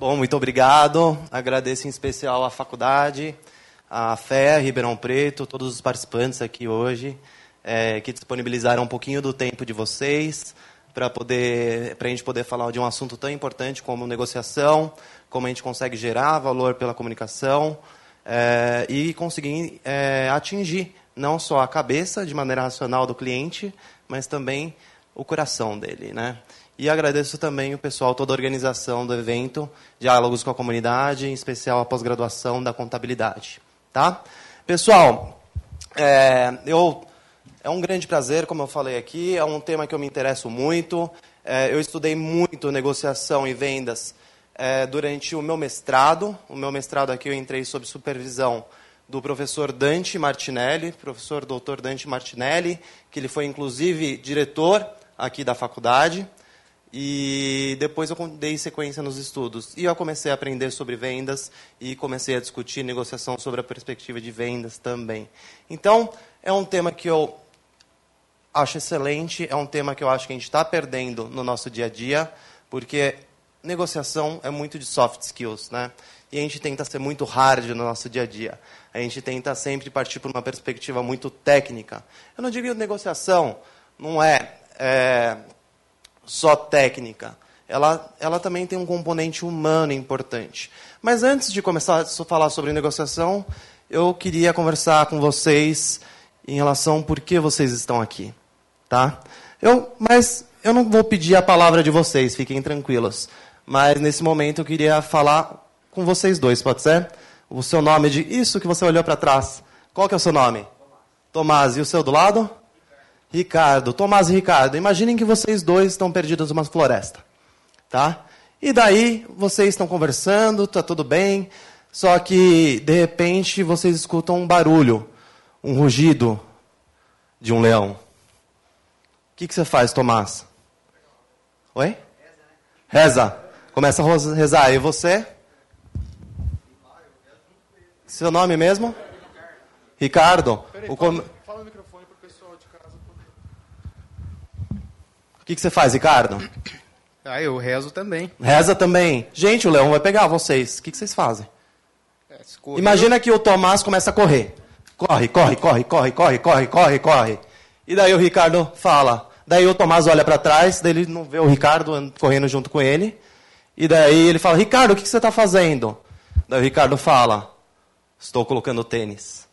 Bom, muito obrigado. Agradeço em especial à faculdade, à Fé, Ribeirão Preto, todos os participantes aqui hoje, é, que disponibilizaram um pouquinho do tempo de vocês para poder, para a gente poder falar de um assunto tão importante como negociação, como a gente consegue gerar valor pela comunicação é, e conseguir é, atingir não só a cabeça de maneira racional do cliente, mas também o coração dele, né? E agradeço também o pessoal, toda a organização do evento, Diálogos com a Comunidade, em especial a pós-graduação da Contabilidade. Tá? Pessoal, é, eu, é um grande prazer, como eu falei aqui, é um tema que eu me interesso muito. É, eu estudei muito negociação e vendas é, durante o meu mestrado. O meu mestrado aqui eu entrei sob supervisão do professor Dante Martinelli, professor doutor Dante Martinelli, que ele foi inclusive diretor aqui da faculdade. E depois eu dei sequência nos estudos. E eu comecei a aprender sobre vendas e comecei a discutir negociação sobre a perspectiva de vendas também. Então, é um tema que eu acho excelente, é um tema que eu acho que a gente está perdendo no nosso dia a dia, porque negociação é muito de soft skills, né? E a gente tenta ser muito hard no nosso dia a dia. A gente tenta sempre partir por uma perspectiva muito técnica. Eu não digo negociação não é, é só técnica. Ela, ela também tem um componente humano importante. Mas antes de começar a falar sobre negociação, eu queria conversar com vocês em relação por que vocês estão aqui. Tá? Eu, mas eu não vou pedir a palavra de vocês, fiquem tranquilos. Mas nesse momento eu queria falar com vocês dois, pode ser? O seu nome de isso que você olhou para trás. Qual que é o seu nome? Tomás. E o seu do lado? Ricardo, Tomás e Ricardo, imaginem que vocês dois estão perdidos numa floresta, tá? E daí vocês estão conversando, tá tudo bem, só que de repente vocês escutam um barulho, um rugido de um leão. O que, que você faz, Tomás? Oi? Reza. Começa a rezar. E você? Seu nome mesmo? Ricardo. O que, que você faz, Ricardo? Ah, eu rezo também. Reza também. Gente, o leão vai pegar vocês. O que, que vocês fazem? É, Imagina que o Tomás começa a correr. Corre, corre, corre, corre, corre, corre, corre, corre. E daí o Ricardo fala. Daí o Tomás olha para trás, daí ele não vê o Ricardo correndo junto com ele. E daí ele fala, Ricardo, o que, que você está fazendo? Daí o Ricardo fala, estou colocando tênis.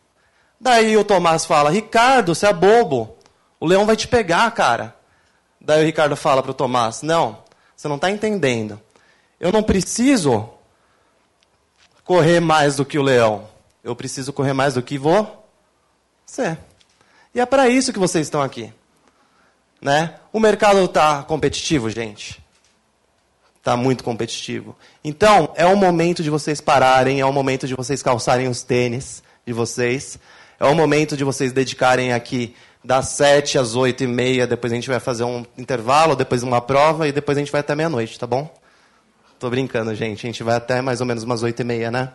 Daí o Tomás fala, Ricardo, você é bobo. O leão vai te pegar, cara. Daí o Ricardo fala para o Tomás: Não, você não está entendendo. Eu não preciso correr mais do que o leão. Eu preciso correr mais do que você. E é para isso que vocês estão aqui. Né? O mercado está competitivo, gente. Está muito competitivo. Então, é o momento de vocês pararem, é o momento de vocês calçarem os tênis de vocês. É o momento de vocês dedicarem aqui das sete às oito e meia, depois a gente vai fazer um intervalo, depois uma prova e depois a gente vai até meia-noite, tá bom? Tô brincando, gente. A gente vai até mais ou menos umas oito e meia, né?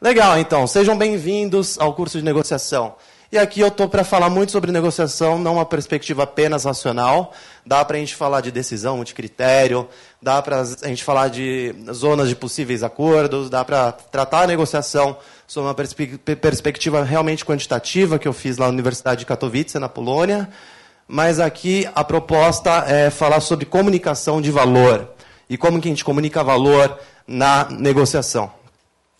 Legal, então. Sejam bem-vindos ao curso de negociação. E aqui eu estou para falar muito sobre negociação, não uma perspectiva apenas racional. Dá para a gente falar de decisão multicritério, dá para a gente falar de zonas de possíveis acordos, dá para tratar a negociação sob uma perspe perspectiva realmente quantitativa, que eu fiz lá na Universidade de Katowice, na Polônia. Mas aqui a proposta é falar sobre comunicação de valor e como que a gente comunica valor na negociação.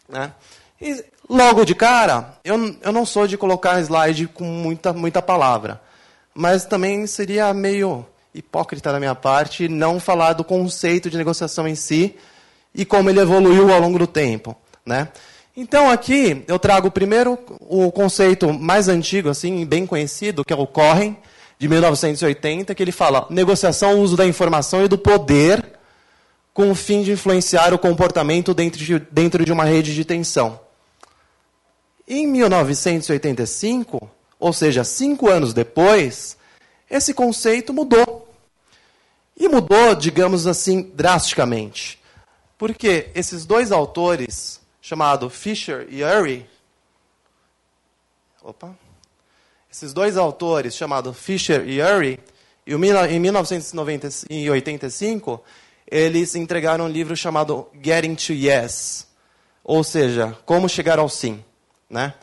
Né? E logo de cara, eu, eu não sou de colocar slide com muita, muita palavra, mas também seria meio hipócrita da minha parte não falar do conceito de negociação em si e como ele evoluiu ao longo do tempo. Né? Então aqui eu trago primeiro o conceito mais antigo, assim, bem conhecido, que é o Corren, de 1980, que ele fala negociação, uso da informação e do poder com o fim de influenciar o comportamento dentro de, dentro de uma rede de tensão. Em 1985, ou seja, cinco anos depois, esse conceito mudou. E mudou, digamos assim, drasticamente. Porque esses dois autores, chamado Fisher e Urey. Opa. Esses dois autores, chamados Fisher e Urey, em 1985, eles entregaram um livro chamado Getting to Yes, ou seja, como chegar ao sim, né?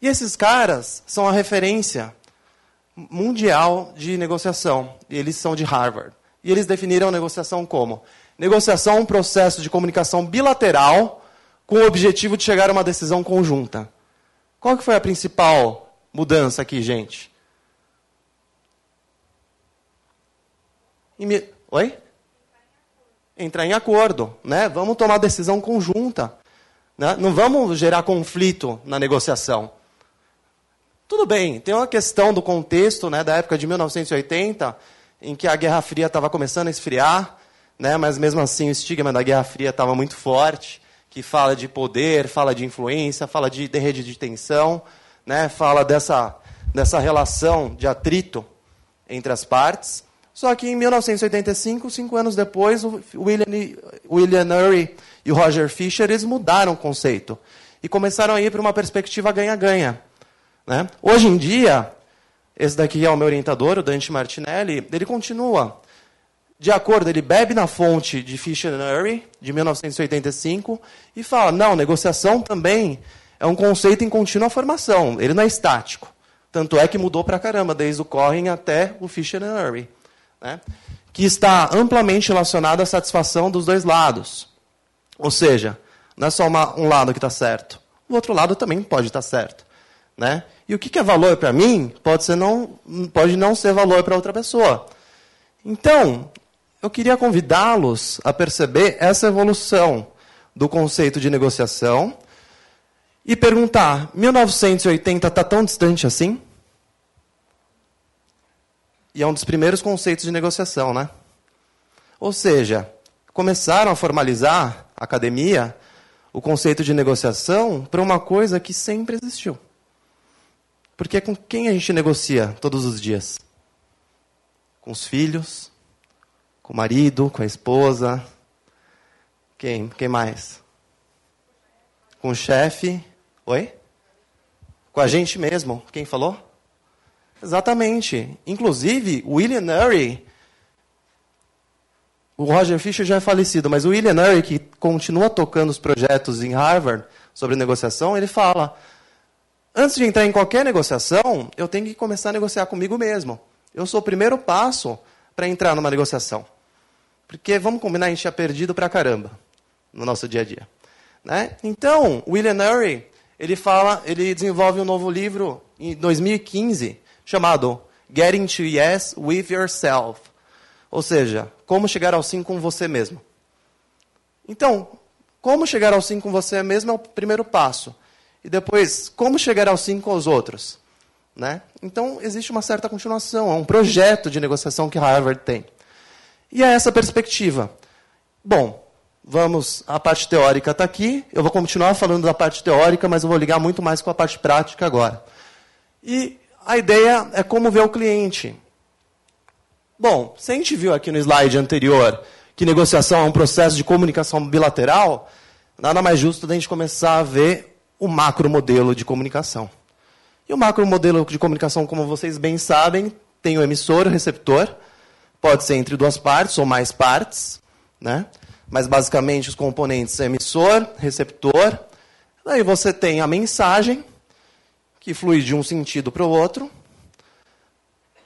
E esses caras são a referência mundial de negociação. Eles são de Harvard. E eles definiram negociação como negociação é um processo de comunicação bilateral com o objetivo de chegar a uma decisão conjunta. Qual que foi a principal mudança aqui, gente? Oi? Entrar em acordo, né? Vamos tomar decisão conjunta. Né? Não vamos gerar conflito na negociação. Tudo bem, tem uma questão do contexto né, da época de 1980, em que a Guerra Fria estava começando a esfriar, né, mas mesmo assim o estigma da Guerra Fria estava muito forte, que fala de poder, fala de influência, fala de, de rede de tensão, né, fala dessa, dessa relação de atrito entre as partes. Só que em 1985, cinco anos depois, o William, William Ury e o Roger Fisher eles mudaram o conceito e começaram a ir para uma perspectiva ganha-ganha né? Hoje em dia, esse daqui é o meu orientador, o Dante Martinelli, ele continua. De acordo, ele bebe na fonte de Fisher Urey, de 1985, e fala, não, negociação também é um conceito em contínua formação, ele não é estático. Tanto é que mudou para caramba, desde o Corrin até o Fisher Urey. Né? Que está amplamente relacionado à satisfação dos dois lados. Ou seja, não é só uma, um lado que está certo, o outro lado também pode estar certo. Né? E o que é valor para mim pode, ser não, pode não ser valor para outra pessoa. Então, eu queria convidá-los a perceber essa evolução do conceito de negociação e perguntar: 1980 está tão distante assim? E é um dos primeiros conceitos de negociação, né? Ou seja, começaram a formalizar a academia o conceito de negociação para uma coisa que sempre existiu. Porque é com quem a gente negocia todos os dias? Com os filhos, com o marido, com a esposa. Quem? Quem mais? Com o chefe. Oi? Com a gente mesmo. Quem falou? Exatamente. Inclusive, William Ury, o Roger Fisher já é falecido, mas o William Ury, que continua tocando os projetos em Harvard sobre negociação, ele fala: Antes de entrar em qualquer negociação, eu tenho que começar a negociar comigo mesmo. Eu sou o primeiro passo para entrar numa negociação. Porque, vamos combinar, a gente é perdido pra caramba no nosso dia a dia. Né? Então, William Ury, ele fala, ele desenvolve um novo livro em 2015 chamado Getting to Yes with Yourself. Ou seja, como chegar ao sim com você mesmo. Então, como chegar ao sim com você mesmo é o primeiro passo. E depois, como chegar ao sim com os outros? Né? Então, existe uma certa continuação, é um projeto de negociação que Harvard tem. E é essa perspectiva. Bom, vamos, a parte teórica está aqui, eu vou continuar falando da parte teórica, mas eu vou ligar muito mais com a parte prática agora. E a ideia é como ver o cliente. Bom, se a gente viu aqui no slide anterior que negociação é um processo de comunicação bilateral, nada mais justo da gente começar a ver o macro modelo de comunicação. E o macro modelo de comunicação, como vocês bem sabem, tem o emissor o receptor. Pode ser entre duas partes ou mais partes, né? Mas basicamente os componentes são emissor, receptor. Daí você tem a mensagem que flui de um sentido para o outro.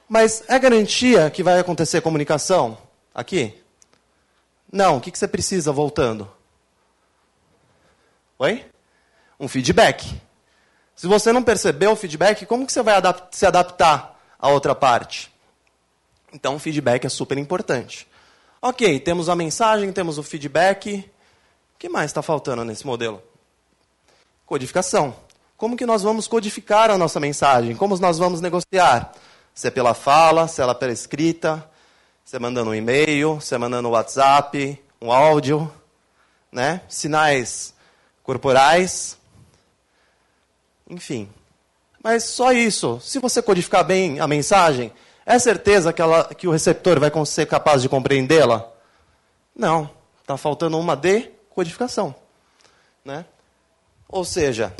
Mas é garantia que vai acontecer comunicação aqui? Não. O que você precisa voltando? Oi? um feedback. Se você não percebeu o feedback, como que você vai adap se adaptar à outra parte? Então, o feedback é super importante. Ok, temos a mensagem, temos o feedback. O que mais está faltando nesse modelo? Codificação. Como que nós vamos codificar a nossa mensagem? Como nós vamos negociar? Se é pela fala, se é pela escrita, se é mandando um e-mail, se é mandando um WhatsApp, um áudio, né? sinais corporais, enfim. Mas só isso. Se você codificar bem a mensagem, é certeza que, ela, que o receptor vai ser capaz de compreendê-la? Não. Está faltando uma decodificação. Né? Ou seja,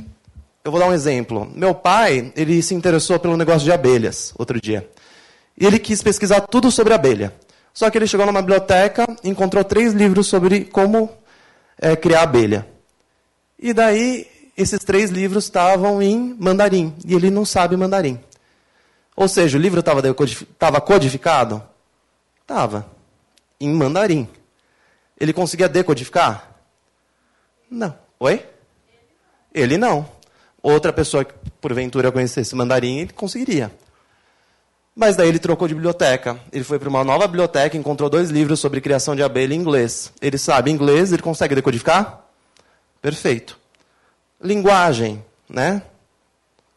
eu vou dar um exemplo. Meu pai, ele se interessou pelo negócio de abelhas outro dia. E ele quis pesquisar tudo sobre abelha. Só que ele chegou numa biblioteca e encontrou três livros sobre como é, criar abelha. E daí, esses três livros estavam em mandarim, e ele não sabe mandarim. Ou seja, o livro estava codificado? Estava. Em mandarim. Ele conseguia decodificar? Não. Oi? Ele não. Outra pessoa que porventura conhecesse mandarim, ele conseguiria. Mas daí ele trocou de biblioteca. Ele foi para uma nova biblioteca, encontrou dois livros sobre criação de abelha em inglês. Ele sabe inglês, ele consegue decodificar? Perfeito. Linguagem, né?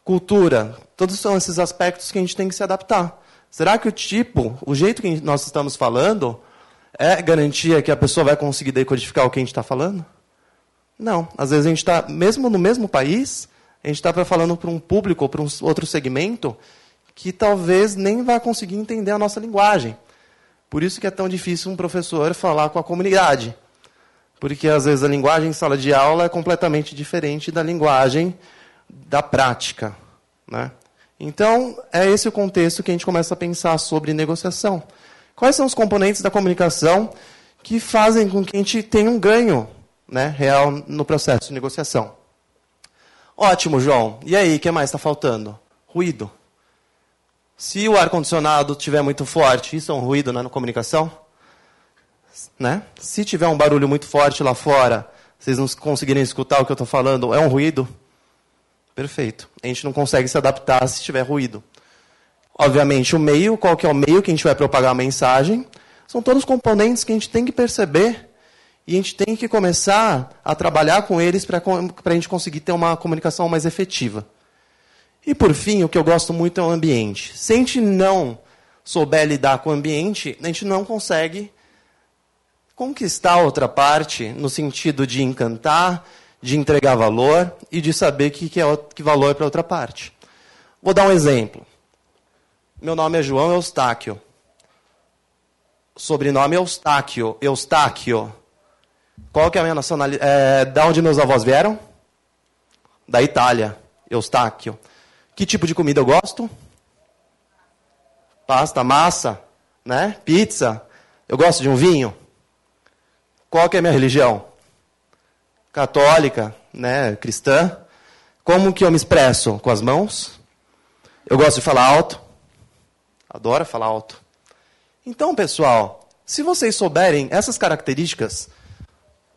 Cultura, todos são esses aspectos que a gente tem que se adaptar. Será que o tipo, o jeito que nós estamos falando, é garantia que a pessoa vai conseguir decodificar o que a gente está falando? Não. Às vezes a gente está, mesmo no mesmo país, a gente está falando para um público ou para um outro segmento que talvez nem vá conseguir entender a nossa linguagem. Por isso que é tão difícil um professor falar com a comunidade. Porque às vezes a linguagem em sala de aula é completamente diferente da linguagem da prática. Né? Então, é esse o contexto que a gente começa a pensar sobre negociação. Quais são os componentes da comunicação que fazem com que a gente tenha um ganho né, real no processo de negociação? Ótimo, João. E aí, o que mais está faltando? Ruído. Se o ar-condicionado estiver muito forte, isso é um ruído né, na comunicação? Né? Se tiver um barulho muito forte lá fora, vocês não conseguirem escutar o que eu estou falando, é um ruído? Perfeito. A gente não consegue se adaptar se tiver ruído. Obviamente, o meio, qual que é o meio que a gente vai propagar a mensagem, são todos componentes que a gente tem que perceber e a gente tem que começar a trabalhar com eles para a gente conseguir ter uma comunicação mais efetiva. E por fim, o que eu gosto muito é o ambiente. Se a gente não souber lidar com o ambiente, a gente não consegue conquistar outra parte no sentido de encantar, de entregar valor e de saber que, que, é, que valor é para outra parte. Vou dar um exemplo. Meu nome é João Eustáquio. Sobrenome Eustáquio. Eustáquio. Qual que é a minha nacionalidade? É, da onde meus avós vieram? Da Itália. Eustáquio. Que tipo de comida eu gosto? Pasta, massa, né? Pizza. Eu gosto de um vinho. Qual que é a minha religião? Católica, né? Cristã. Como que eu me expresso? Com as mãos. Eu gosto de falar alto. Adoro falar alto. Então, pessoal, se vocês souberem essas características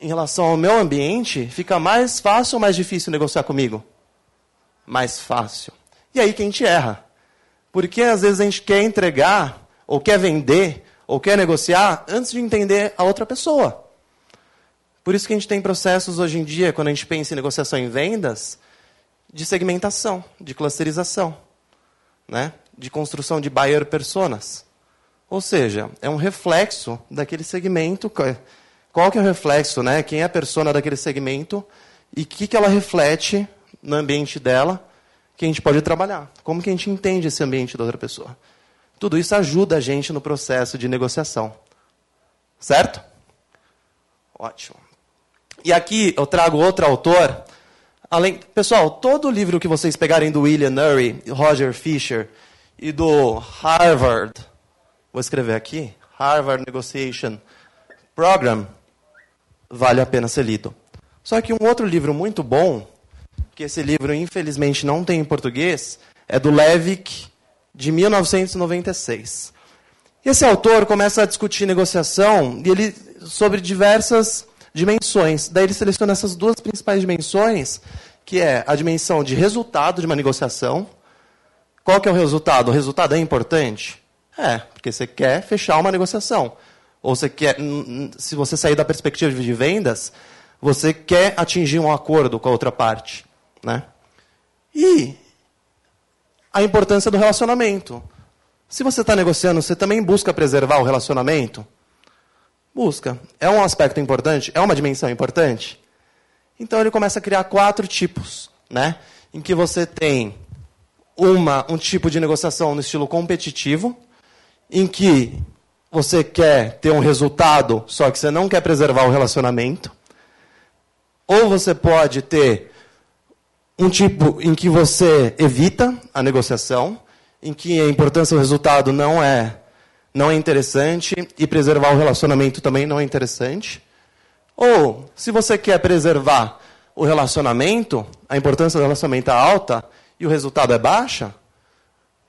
em relação ao meu ambiente, fica mais fácil ou mais difícil negociar comigo? Mais fácil. E aí que a gente erra. Porque às vezes a gente quer entregar, ou quer vender, ou quer negociar antes de entender a outra pessoa. Por isso que a gente tem processos hoje em dia, quando a gente pensa em negociação em vendas, de segmentação, de clusterização, né? de construção de buyer personas. Ou seja, é um reflexo daquele segmento. Qual que é o reflexo? Né? Quem é a persona daquele segmento e o que, que ela reflete no ambiente dela que a gente pode trabalhar. Como que a gente entende esse ambiente da outra pessoa. Tudo isso ajuda a gente no processo de negociação. Certo? Ótimo. E aqui eu trago outro autor. Além, pessoal, todo livro que vocês pegarem do William Ury, Roger Fisher e do Harvard, vou escrever aqui, Harvard Negotiation Program, vale a pena ser lido. Só que um outro livro muito bom que esse livro infelizmente não tem em português, é do Levick, de 1996. E esse autor começa a discutir negociação e ele sobre diversas dimensões. Daí ele seleciona essas duas principais dimensões, que é a dimensão de resultado de uma negociação. Qual que é o resultado? O resultado é importante? É, porque você quer fechar uma negociação. Ou você quer, se você sair da perspectiva de vendas, você quer atingir um acordo com a outra parte. Né? E a importância do relacionamento. Se você está negociando, você também busca preservar o relacionamento? Busca. É um aspecto importante? É uma dimensão importante? Então ele começa a criar quatro tipos, né? Em que você tem uma, um tipo de negociação no estilo competitivo, em que você quer ter um resultado, só que você não quer preservar o relacionamento. Ou você pode ter um tipo em que você evita a negociação, em que a importância do resultado não é não é interessante e preservar o relacionamento também não é interessante. Ou, se você quer preservar o relacionamento, a importância do relacionamento é alta e o resultado é baixa,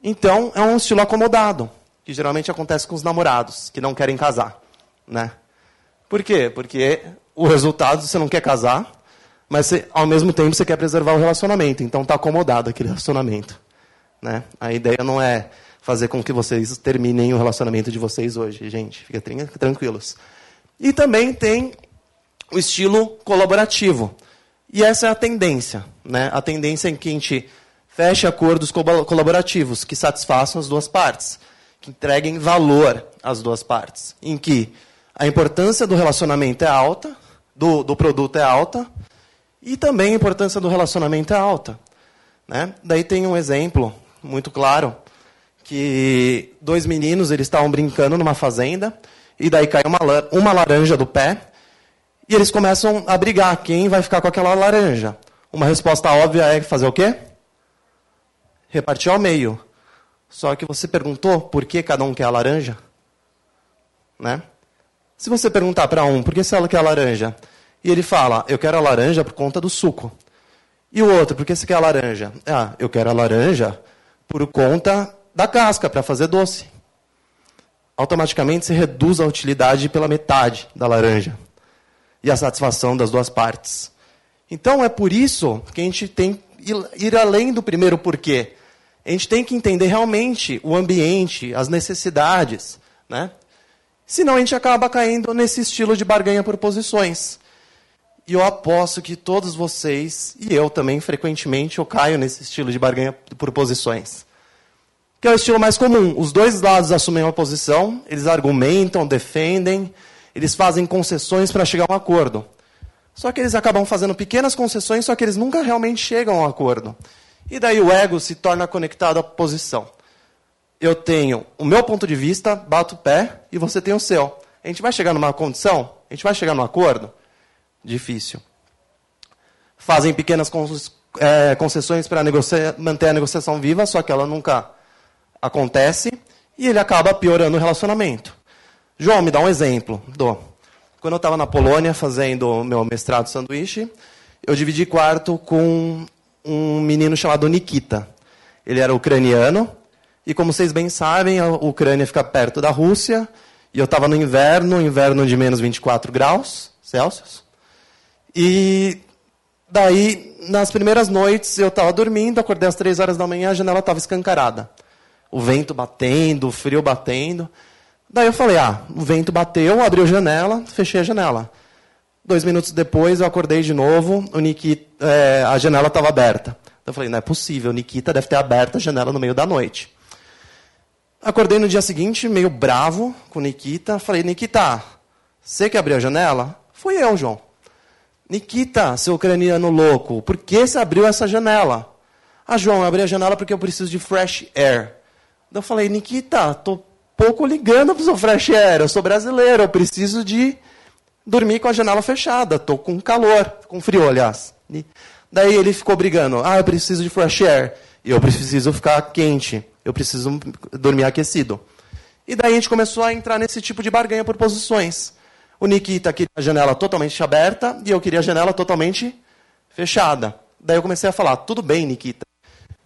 então é um estilo acomodado, que geralmente acontece com os namorados que não querem casar, né? Por quê? Porque o resultado você não quer casar, mas você, ao mesmo tempo você quer preservar o relacionamento, então está acomodado aquele relacionamento, né? A ideia não é fazer com que vocês terminem o relacionamento de vocês hoje, gente. Fiquem tranquilos. E também tem o estilo colaborativo. E essa é a tendência. Né? A tendência em que a gente feche acordos colaborativos que satisfaçam as duas partes, que entreguem valor às duas partes, em que a importância do relacionamento é alta, do, do produto é alta, e também a importância do relacionamento é alta. Né? Daí tem um exemplo muito claro que dois meninos eles estavam brincando numa fazenda e daí cai uma, uma laranja do pé e eles começam a brigar quem vai ficar com aquela laranja. Uma resposta óbvia é fazer o quê? Repartir ao meio. Só que você perguntou por que cada um quer a laranja? Né? Se você perguntar para um por que ela quer a laranja, e ele fala, eu quero a laranja por conta do suco. E o outro, por que você quer a laranja? Ah, eu quero a laranja por conta da casca para fazer doce. Automaticamente se reduz a utilidade pela metade da laranja e a satisfação das duas partes. Então é por isso que a gente tem que ir além do primeiro porquê. A gente tem que entender realmente o ambiente, as necessidades, né? Senão a gente acaba caindo nesse estilo de barganha por posições. E eu aposto que todos vocês, e eu também frequentemente, eu caio nesse estilo de barganha por posições que é o estilo mais comum. Os dois lados assumem uma posição, eles argumentam, defendem, eles fazem concessões para chegar a um acordo. Só que eles acabam fazendo pequenas concessões, só que eles nunca realmente chegam a um acordo. E daí o ego se torna conectado à posição. Eu tenho o meu ponto de vista, bato o pé, e você tem o seu. A gente vai chegar numa condição? A gente vai chegar num acordo? Difícil. Fazem pequenas é, concessões para manter a negociação viva, só que ela nunca acontece e ele acaba piorando o relacionamento. João, me dá um exemplo. Quando eu estava na Polônia fazendo meu mestrado sanduíche, eu dividi quarto com um menino chamado Nikita. Ele era ucraniano, e como vocês bem sabem, a Ucrânia fica perto da Rússia, e eu estava no inverno, inverno de menos 24 graus Celsius. E daí, nas primeiras noites, eu estava dormindo, acordei às três horas da manhã, a janela estava escancarada o vento batendo, o frio batendo. Daí eu falei, ah, o vento bateu, abri a janela, fechei a janela. Dois minutos depois eu acordei de novo, o Nikita, é, a janela estava aberta. Então eu falei, não é possível, o Nikita deve ter aberto a janela no meio da noite. Acordei no dia seguinte, meio bravo com o Nikita. Falei, Nikita, você que abriu a janela? Fui eu, João. Nikita, seu ucraniano louco, por que você abriu essa janela? Ah, João, eu abri a janela porque eu preciso de fresh air. Eu falei, Nikita, tô pouco ligando para o seu fresh air, eu sou brasileiro, eu preciso de dormir com a janela fechada, tô com calor, com frio, aliás. Daí ele ficou brigando, ah, eu preciso de fresh air, e eu preciso ficar quente, eu preciso dormir aquecido. E daí a gente começou a entrar nesse tipo de barganha por posições. O Nikita queria a janela totalmente aberta e eu queria a janela totalmente fechada. Daí eu comecei a falar, tudo bem, Nikita,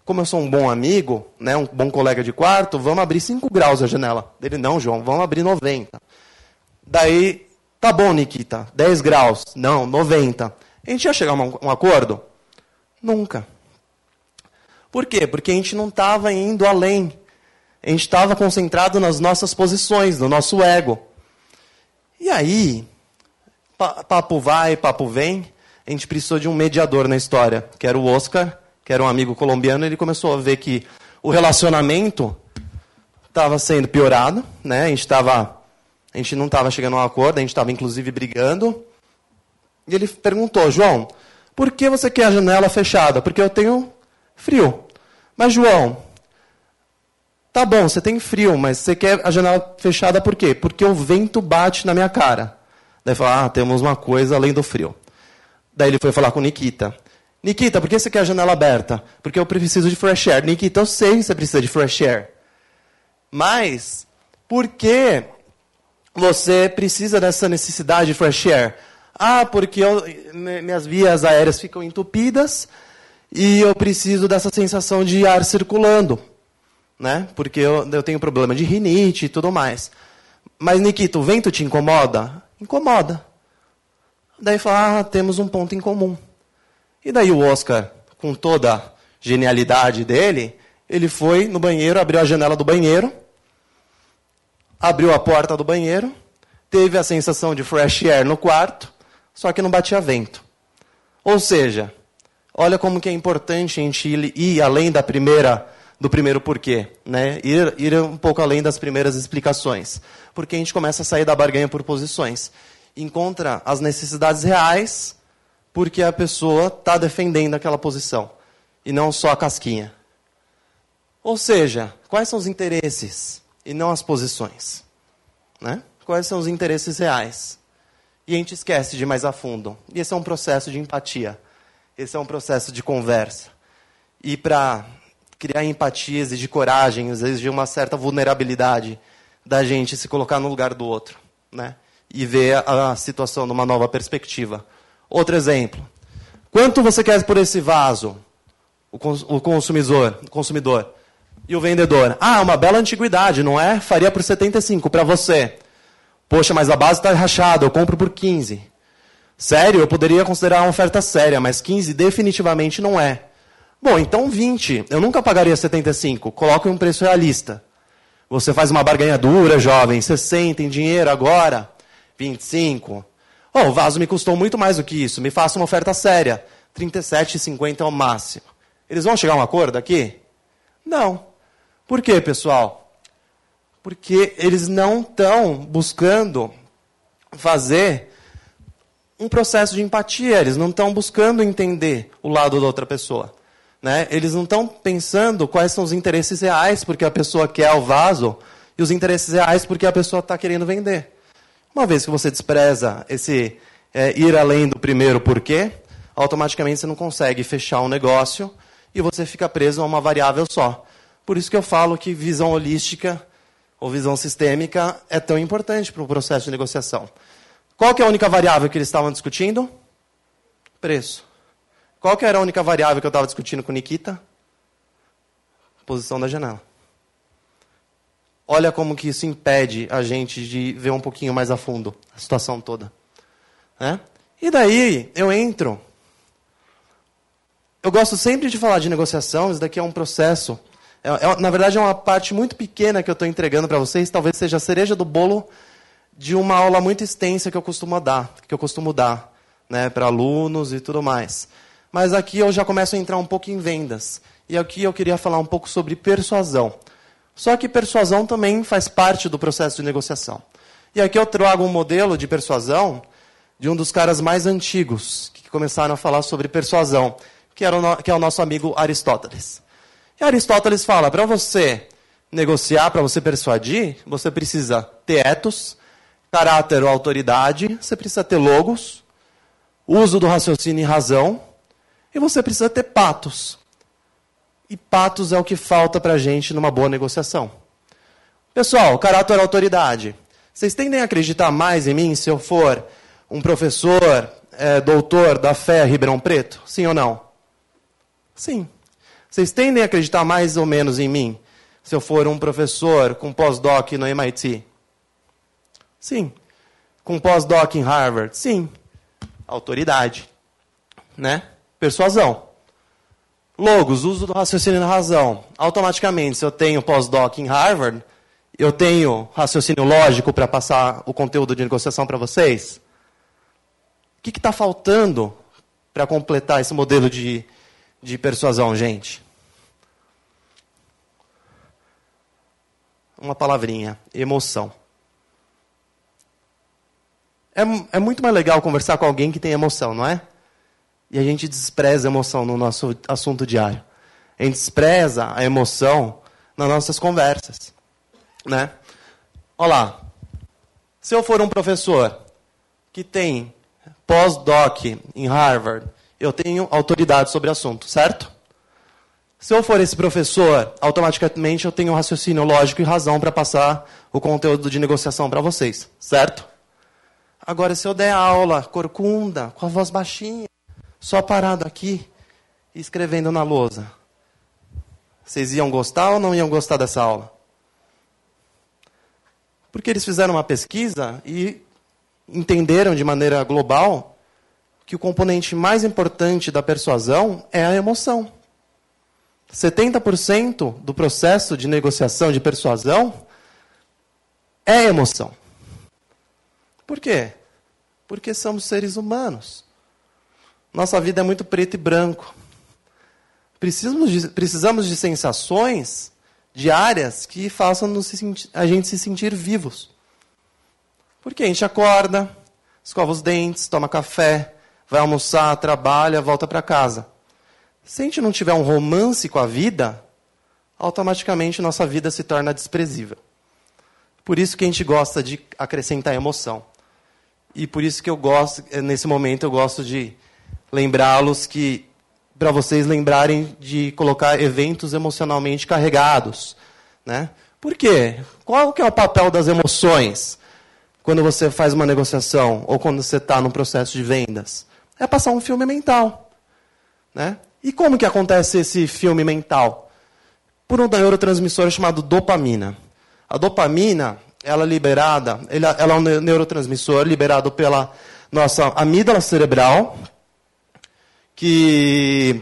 como eu sou um bom amigo, né, um bom colega de quarto, vamos abrir 5 graus a janela. Ele, não, João, vamos abrir 90. Daí, tá bom, Nikita, 10 graus. Não, 90. A gente ia chegar a um, acordo? Nunca. Por quê? Porque a gente não estava indo além. A gente estava concentrado nas nossas posições, no nosso ego. E aí, papo vai, papo vem, a gente precisou de um mediador na história, que era o Oscar que era um amigo colombiano, ele começou a ver que o relacionamento estava sendo piorado, né? A gente estava, a gente não estava chegando a um acordo, a gente estava inclusive brigando. E ele perguntou, João, por que você quer a janela fechada? Porque eu tenho frio. Mas João, tá bom, você tem frio, mas você quer a janela fechada por quê? Porque o vento bate na minha cara. Daí falou, ah, temos uma coisa além do frio. Daí ele foi falar com Nikita. Nikita, por que você quer a janela aberta? Porque eu preciso de fresh air. Nikita, eu sei que você precisa de fresh air. Mas Por que você precisa dessa necessidade de fresh air? Ah, porque eu, minhas vias aéreas ficam entupidas e eu preciso dessa sensação de ar circulando, né? Porque eu, eu tenho problema de rinite e tudo mais. Mas, Nikita, o vento te incomoda? Incomoda. Daí fala, ah, temos um ponto em comum. E daí o Oscar, com toda a genialidade dele, ele foi no banheiro, abriu a janela do banheiro, abriu a porta do banheiro, teve a sensação de fresh air no quarto, só que não batia vento. Ou seja, olha como que é importante a gente ir além da primeira do primeiro porquê, né? Ir, ir um pouco além das primeiras explicações, porque a gente começa a sair da barganha por posições, encontra as necessidades reais, porque a pessoa está defendendo aquela posição e não só a casquinha. Ou seja, quais são os interesses e não as posições, né? Quais são os interesses reais? E a gente esquece de mais a fundo. E esse é um processo de empatia. Esse é um processo de conversa. E para criar empatia exige coragem, exige uma certa vulnerabilidade da gente se colocar no lugar do outro, né? E ver a situação numa nova perspectiva. Outro exemplo. Quanto você quer por esse vaso? O consumidor, o consumidor. E o vendedor. Ah, uma bela antiguidade, não é? Faria por 75 para você. Poxa, mas a base está rachada, eu compro por 15. Sério, eu poderia considerar uma oferta séria, mas 15 definitivamente não é. Bom, então 20. Eu nunca pagaria 75. Coloque um preço realista. Você faz uma barganha dura, jovem. 60 em dinheiro agora. 25. Oh, o vaso me custou muito mais do que isso. Me faça uma oferta séria. 37,50 é o máximo. Eles vão chegar a um acordo aqui? Não. Por quê, pessoal? Porque eles não estão buscando fazer um processo de empatia. Eles não estão buscando entender o lado da outra pessoa. Né? Eles não estão pensando quais são os interesses reais porque a pessoa quer o vaso e os interesses reais porque a pessoa está querendo vender. Uma vez que você despreza esse é, ir além do primeiro porquê, automaticamente você não consegue fechar um negócio e você fica preso a uma variável só. Por isso que eu falo que visão holística ou visão sistêmica é tão importante para o processo de negociação. Qual que é a única variável que eles estavam discutindo? Preço. Qual que era a única variável que eu estava discutindo com Nikita? Posição da janela. Olha como que isso impede a gente de ver um pouquinho mais a fundo a situação toda. Né? E daí eu entro. Eu gosto sempre de falar de negociação, isso daqui é um processo. É, é, na verdade, é uma parte muito pequena que eu estou entregando para vocês, talvez seja a cereja do bolo de uma aula muito extensa que eu costumo dar, que eu costumo dar né, para alunos e tudo mais. Mas aqui eu já começo a entrar um pouco em vendas. E aqui eu queria falar um pouco sobre persuasão. Só que persuasão também faz parte do processo de negociação. E aqui eu trago um modelo de persuasão de um dos caras mais antigos que começaram a falar sobre persuasão, que, era o, que é o nosso amigo Aristóteles. E Aristóteles fala: para você negociar, para você persuadir, você precisa ter etos, caráter ou autoridade, você precisa ter logos, uso do raciocínio e razão, e você precisa ter patos. E patos é o que falta para a gente numa boa negociação. Pessoal, caráter autoridade. Vocês tendem a acreditar mais em mim se eu for um professor, é, doutor da fé Ribeirão Preto? Sim ou não? Sim. Vocês tendem a acreditar mais ou menos em mim se eu for um professor com pós-doc no MIT? Sim. Com pós-doc em Harvard? Sim. Autoridade. Né? Persuasão. Logos, uso do raciocínio da razão. Automaticamente, se eu tenho pós-doc em Harvard, eu tenho raciocínio lógico para passar o conteúdo de negociação para vocês? O que está faltando para completar esse modelo de, de persuasão, gente? Uma palavrinha: emoção. É, é muito mais legal conversar com alguém que tem emoção, não é? E a gente despreza a emoção no nosso assunto diário. A gente despreza a emoção nas nossas conversas. Né? Olha lá. Se eu for um professor que tem pós-doc em Harvard, eu tenho autoridade sobre o assunto, certo? Se eu for esse professor, automaticamente eu tenho raciocínio lógico e razão para passar o conteúdo de negociação para vocês, certo? Agora, se eu der aula corcunda, com a voz baixinha, só parado aqui, escrevendo na lousa, vocês iam gostar ou não iam gostar dessa aula? Porque eles fizeram uma pesquisa e entenderam de maneira global que o componente mais importante da persuasão é a emoção. 70% do processo de negociação, de persuasão, é emoção. Por quê? Porque somos seres humanos. Nossa vida é muito preto e branco. Precisamos de, precisamos de sensações diárias que façam a gente se sentir vivos. Porque a gente acorda, escova os dentes, toma café, vai almoçar, trabalha, volta para casa. Se a gente não tiver um romance com a vida, automaticamente nossa vida se torna desprezível. Por isso que a gente gosta de acrescentar emoção. E por isso que eu gosto, nesse momento, eu gosto de lembrá-los que, para vocês lembrarem de colocar eventos emocionalmente carregados. Né? Por quê? Qual que é o papel das emoções quando você faz uma negociação ou quando você está num processo de vendas? É passar um filme mental. Né? E como que acontece esse filme mental? Por um neurotransmissor chamado dopamina. A dopamina, ela é liberada, ela é um neurotransmissor liberado pela nossa amígdala cerebral, que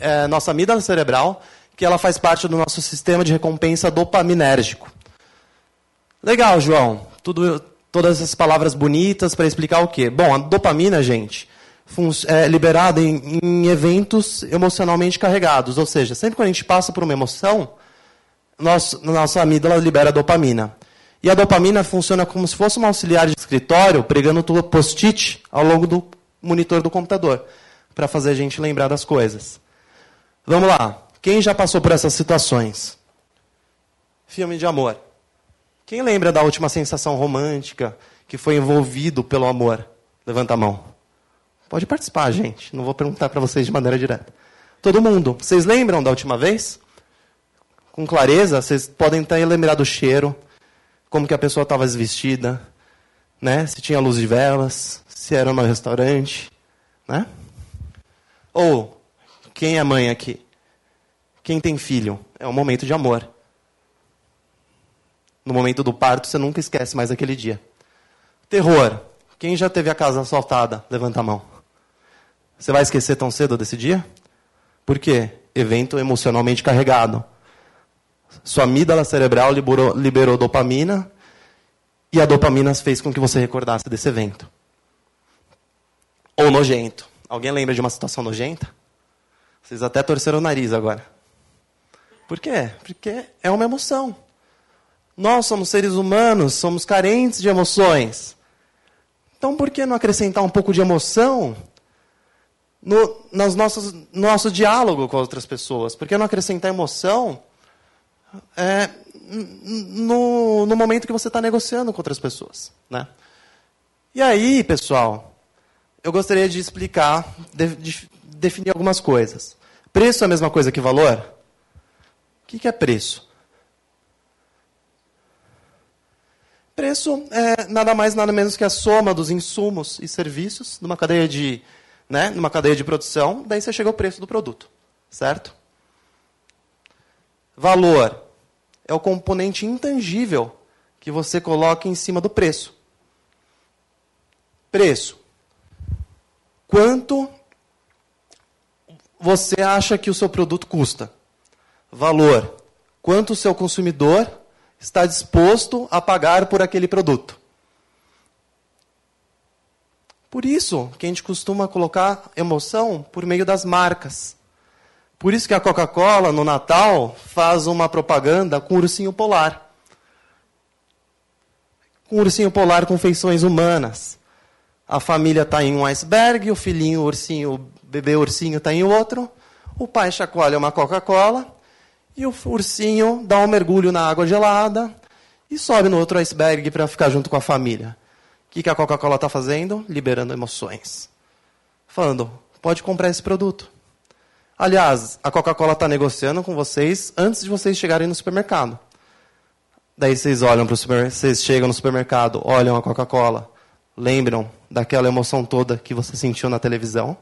é, é nossa amígdala cerebral, que ela faz parte do nosso sistema de recompensa dopaminérgico. Legal, João. Tudo, todas essas palavras bonitas para explicar o quê? Bom, a dopamina, gente, é liberada em, em, eventos emocionalmente carregados. Ou seja, sempre que a gente passa por uma emoção, nosso, nossa amígdala libera dopamina. E a dopamina funciona como se fosse um auxiliar de escritório pregando post-it ao longo do monitor do computador, para fazer a gente lembrar das coisas. Vamos lá. Quem já passou por essas situações? Filme de amor. Quem lembra da última sensação romântica que foi envolvido pelo amor? Levanta a mão. Pode participar, gente. Não vou perguntar para vocês de maneira direta. Todo mundo. Vocês lembram da última vez? Com clareza, vocês podem até lembrar do cheiro, como que a pessoa estava vestida, né? Se tinha luz de velas, se era no restaurante, né? Ou quem é mãe aqui? Quem tem filho? É um momento de amor. No momento do parto, você nunca esquece mais aquele dia. Terror. Quem já teve a casa assaltada? Levanta a mão. Você vai esquecer tão cedo desse dia? Por quê? Evento emocionalmente carregado. Sua amígdala cerebral liberou, liberou dopamina e a dopamina fez com que você recordasse desse evento. Ou nojento. Alguém lembra de uma situação nojenta? Vocês até torceram o nariz agora. Por quê? Porque é uma emoção. Nós somos seres humanos, somos carentes de emoções. Então, por que não acrescentar um pouco de emoção no nos nossos, nosso diálogo com outras pessoas. Por que não acrescentar emoção é, no, no momento que você está negociando com outras pessoas? Né? E aí, pessoal, eu gostaria de explicar, de, de definir algumas coisas. Preço é a mesma coisa que valor? O que, que é preço? Preço é nada mais, nada menos que a soma dos insumos e serviços numa cadeia de né, numa cadeia de produção, daí você chega ao preço do produto, certo? Valor é o componente intangível que você coloca em cima do preço. Preço. Quanto você acha que o seu produto custa? Valor. Quanto o seu consumidor está disposto a pagar por aquele produto? Por isso que a gente costuma colocar emoção por meio das marcas. Por isso que a Coca-Cola, no Natal, faz uma propaganda com ursinho polar. Com ursinho polar com feições humanas. A família está em um iceberg, o filhinho, o ursinho, o bebê ursinho está em outro. O pai chacoalha uma Coca-Cola e o ursinho dá um mergulho na água gelada e sobe no outro iceberg para ficar junto com a família. O que, que a Coca-Cola está fazendo? Liberando emoções. Falando, pode comprar esse produto. Aliás, a Coca-Cola está negociando com vocês antes de vocês chegarem no supermercado. Daí vocês olham para o supermercado, vocês chegam no supermercado, olham a Coca-Cola, lembram daquela emoção toda que você sentiu na televisão.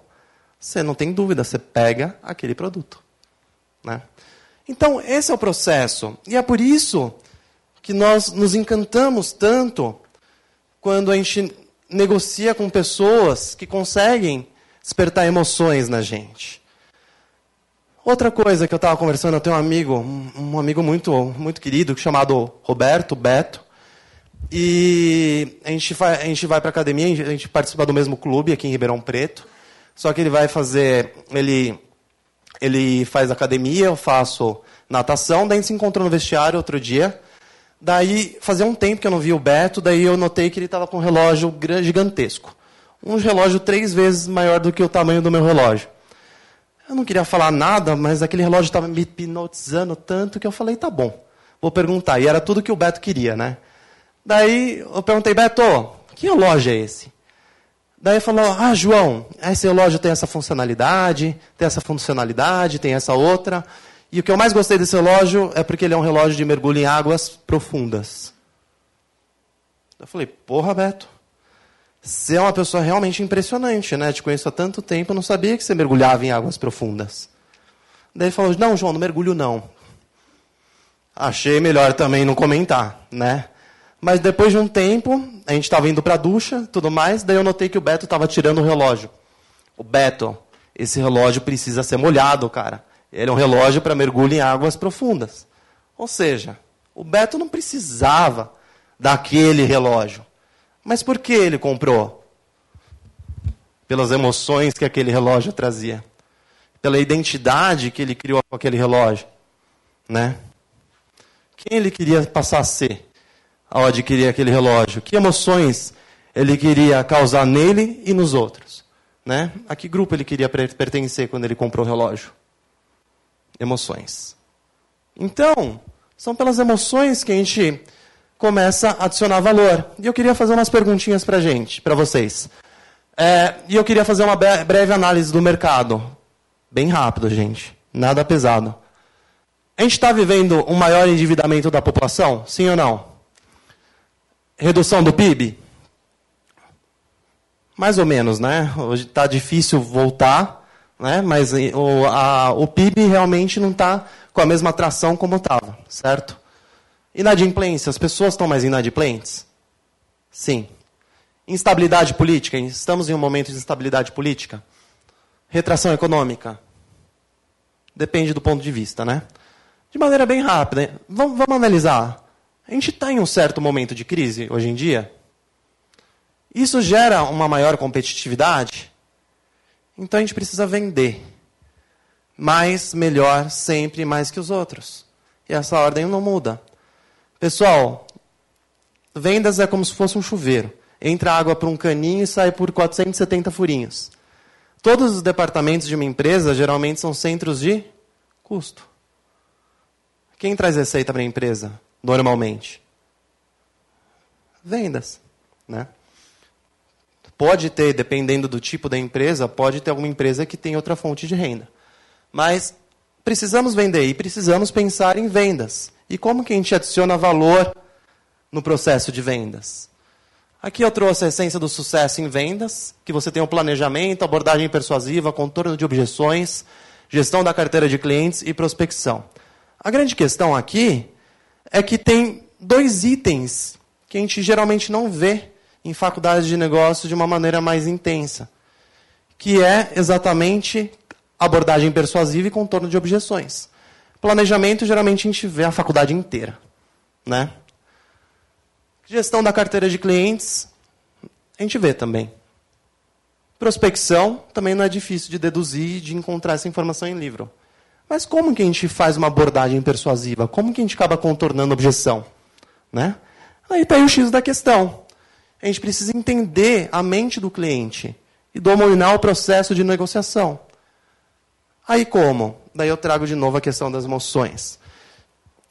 Você não tem dúvida, você pega aquele produto. Né? Então, esse é o processo. E é por isso que nós nos encantamos tanto quando a gente negocia com pessoas que conseguem despertar emoções na gente. Outra coisa que eu estava conversando, eu tenho um amigo, um amigo muito, muito querido, chamado Roberto Beto. E a gente vai, a gente vai para a academia, a gente participa do mesmo clube aqui em Ribeirão Preto. Só que ele vai fazer, ele, ele faz academia, eu faço natação, daí a gente se encontrou no vestiário outro dia. Daí, fazia um tempo que eu não vi o Beto, daí eu notei que ele estava com um relógio gigantesco. Um relógio três vezes maior do que o tamanho do meu relógio. Eu não queria falar nada, mas aquele relógio estava me hipnotizando tanto que eu falei, tá bom, vou perguntar. E era tudo que o Beto queria, né? Daí eu perguntei, Beto, que relógio é esse? Daí falou, ah, João, esse relógio tem essa funcionalidade, tem essa funcionalidade, tem essa outra. E o que eu mais gostei desse relógio é porque ele é um relógio de mergulho em águas profundas. Eu falei, porra, Beto, você é uma pessoa realmente impressionante, né? Te conheço há tanto tempo, eu não sabia que você mergulhava em águas profundas. Daí ele falou: Não, João, não mergulho não. Achei melhor também não comentar, né? Mas depois de um tempo, a gente estava indo para a ducha, tudo mais, daí eu notei que o Beto estava tirando o relógio. O Beto, esse relógio precisa ser molhado, cara. Ele é um relógio para mergulho em águas profundas. Ou seja, o Beto não precisava daquele relógio. Mas por que ele comprou? Pelas emoções que aquele relógio trazia. Pela identidade que ele criou com aquele relógio. Né? Quem ele queria passar a ser ao adquirir aquele relógio? Que emoções ele queria causar nele e nos outros? Né? A que grupo ele queria pertencer quando ele comprou o relógio? Emoções. Então, são pelas emoções que a gente começa a adicionar valor. E eu queria fazer umas perguntinhas para gente, para vocês. É, e eu queria fazer uma breve análise do mercado. Bem rápido, gente. Nada pesado. A gente está vivendo um maior endividamento da população? Sim ou não? Redução do PIB? Mais ou menos, né? Hoje está difícil voltar, né? mas o, a, o PIB realmente não está com a mesma atração como estava, certo? Inadimplência, as pessoas estão mais inadimplentes? Sim. Instabilidade política, estamos em um momento de instabilidade política? Retração econômica? Depende do ponto de vista, né? De maneira bem rápida, vamos, vamos analisar. A gente está em um certo momento de crise hoje em dia? Isso gera uma maior competitividade? Então a gente precisa vender. Mais, melhor, sempre mais que os outros. E essa ordem não muda. Pessoal, vendas é como se fosse um chuveiro. Entra água por um caninho e sai por 470 furinhos. Todos os departamentos de uma empresa geralmente são centros de custo. Quem traz receita para a empresa, normalmente? Vendas. Né? Pode ter, dependendo do tipo da empresa, pode ter alguma empresa que tem outra fonte de renda. Mas precisamos vender e precisamos pensar em vendas. E como que a gente adiciona valor no processo de vendas? Aqui eu trouxe a essência do sucesso em vendas, que você tem o planejamento, abordagem persuasiva, contorno de objeções, gestão da carteira de clientes e prospecção. A grande questão aqui é que tem dois itens que a gente geralmente não vê em faculdades de negócio de uma maneira mais intensa, que é exatamente abordagem persuasiva e contorno de objeções. Planejamento, geralmente a gente vê a faculdade inteira. Né? Gestão da carteira de clientes, a gente vê também. Prospecção, também não é difícil de deduzir, de encontrar essa informação em livro. Mas como que a gente faz uma abordagem persuasiva? Como que a gente acaba contornando a objeção? Né? Aí está aí o X da questão. A gente precisa entender a mente do cliente e dominar o processo de negociação. Aí como? Daí eu trago de novo a questão das emoções.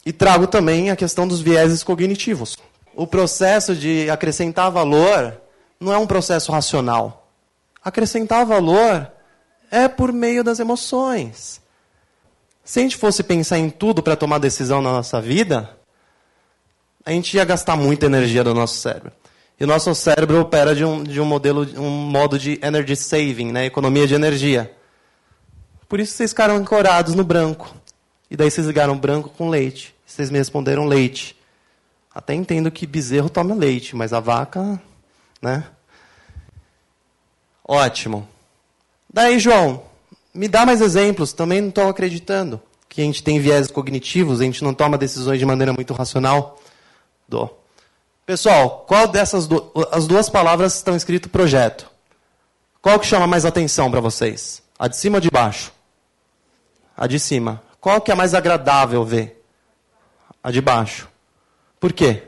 E trago também a questão dos vieses cognitivos. O processo de acrescentar valor não é um processo racional. Acrescentar valor É por meio das emoções. Se a gente fosse pensar em tudo para tomar decisão na nossa vida, a gente ia gastar muita energia do nosso cérebro. E o nosso cérebro opera de um, de um modelo, um modo de energy saving, né? economia de energia. Por isso vocês ficaram ancorados no branco. E daí vocês ligaram branco com leite. Vocês me responderam leite. Até entendo que bezerro toma leite, mas a vaca, né? Ótimo. Daí, João, me dá mais exemplos. Também não estou acreditando que a gente tem viés cognitivos, a gente não toma decisões de maneira muito racional. Pessoal, qual dessas du as duas palavras estão escrito projeto? Qual que chama mais atenção para vocês? A de cima ou de baixo? A de cima. Qual que é mais agradável ver? A de baixo. Por quê?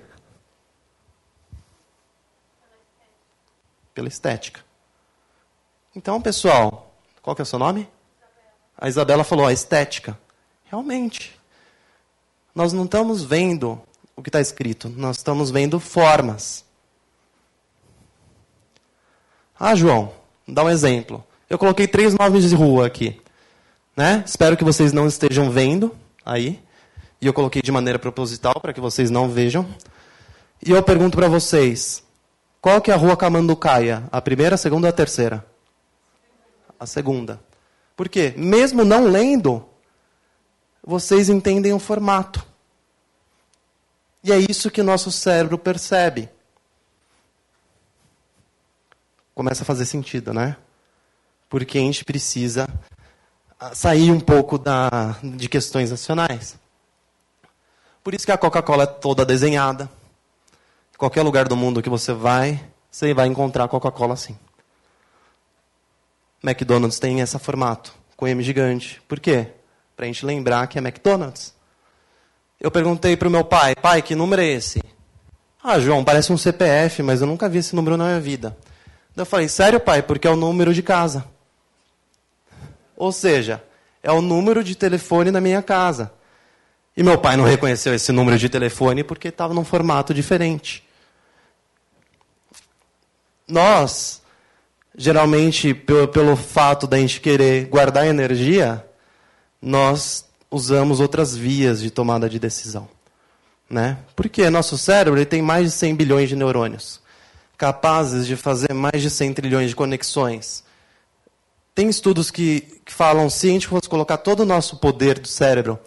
Pela estética. Então, pessoal, qual que é o seu nome? A Isabela falou, a estética. Realmente. Nós não estamos vendo o que está escrito, nós estamos vendo formas. Ah, João, dá um exemplo. Eu coloquei três nomes de rua aqui. Né? Espero que vocês não estejam vendo aí. E eu coloquei de maneira proposital para que vocês não vejam. E eu pergunto para vocês: qual que é a rua Camanducaia? A primeira, a segunda ou a terceira? A segunda. Por quê? Mesmo não lendo, vocês entendem o formato. E é isso que nosso cérebro percebe. Começa a fazer sentido, né? Porque a gente precisa ah, sair um pouco da, de questões nacionais. Por isso que a Coca-Cola é toda desenhada. Qualquer lugar do mundo que você vai, você vai encontrar Coca-Cola assim. McDonald's tem esse formato, com M gigante. Por quê? Para a gente lembrar que é McDonald's. Eu perguntei para o meu pai, pai, que número é esse? Ah, João, parece um CPF, mas eu nunca vi esse número na minha vida. Eu falei, sério, pai? Porque é o número de casa. Ou seja, é o número de telefone da minha casa. E meu pai não reconheceu esse número de telefone porque estava num formato diferente. Nós, geralmente, pelo, pelo fato da gente querer guardar energia, nós usamos outras vias de tomada de decisão. Né? Porque nosso cérebro ele tem mais de 100 bilhões de neurônios, capazes de fazer mais de 100 trilhões de conexões. Tem estudos que, que falam se a gente fosse colocar todo o nosso poder do cérebro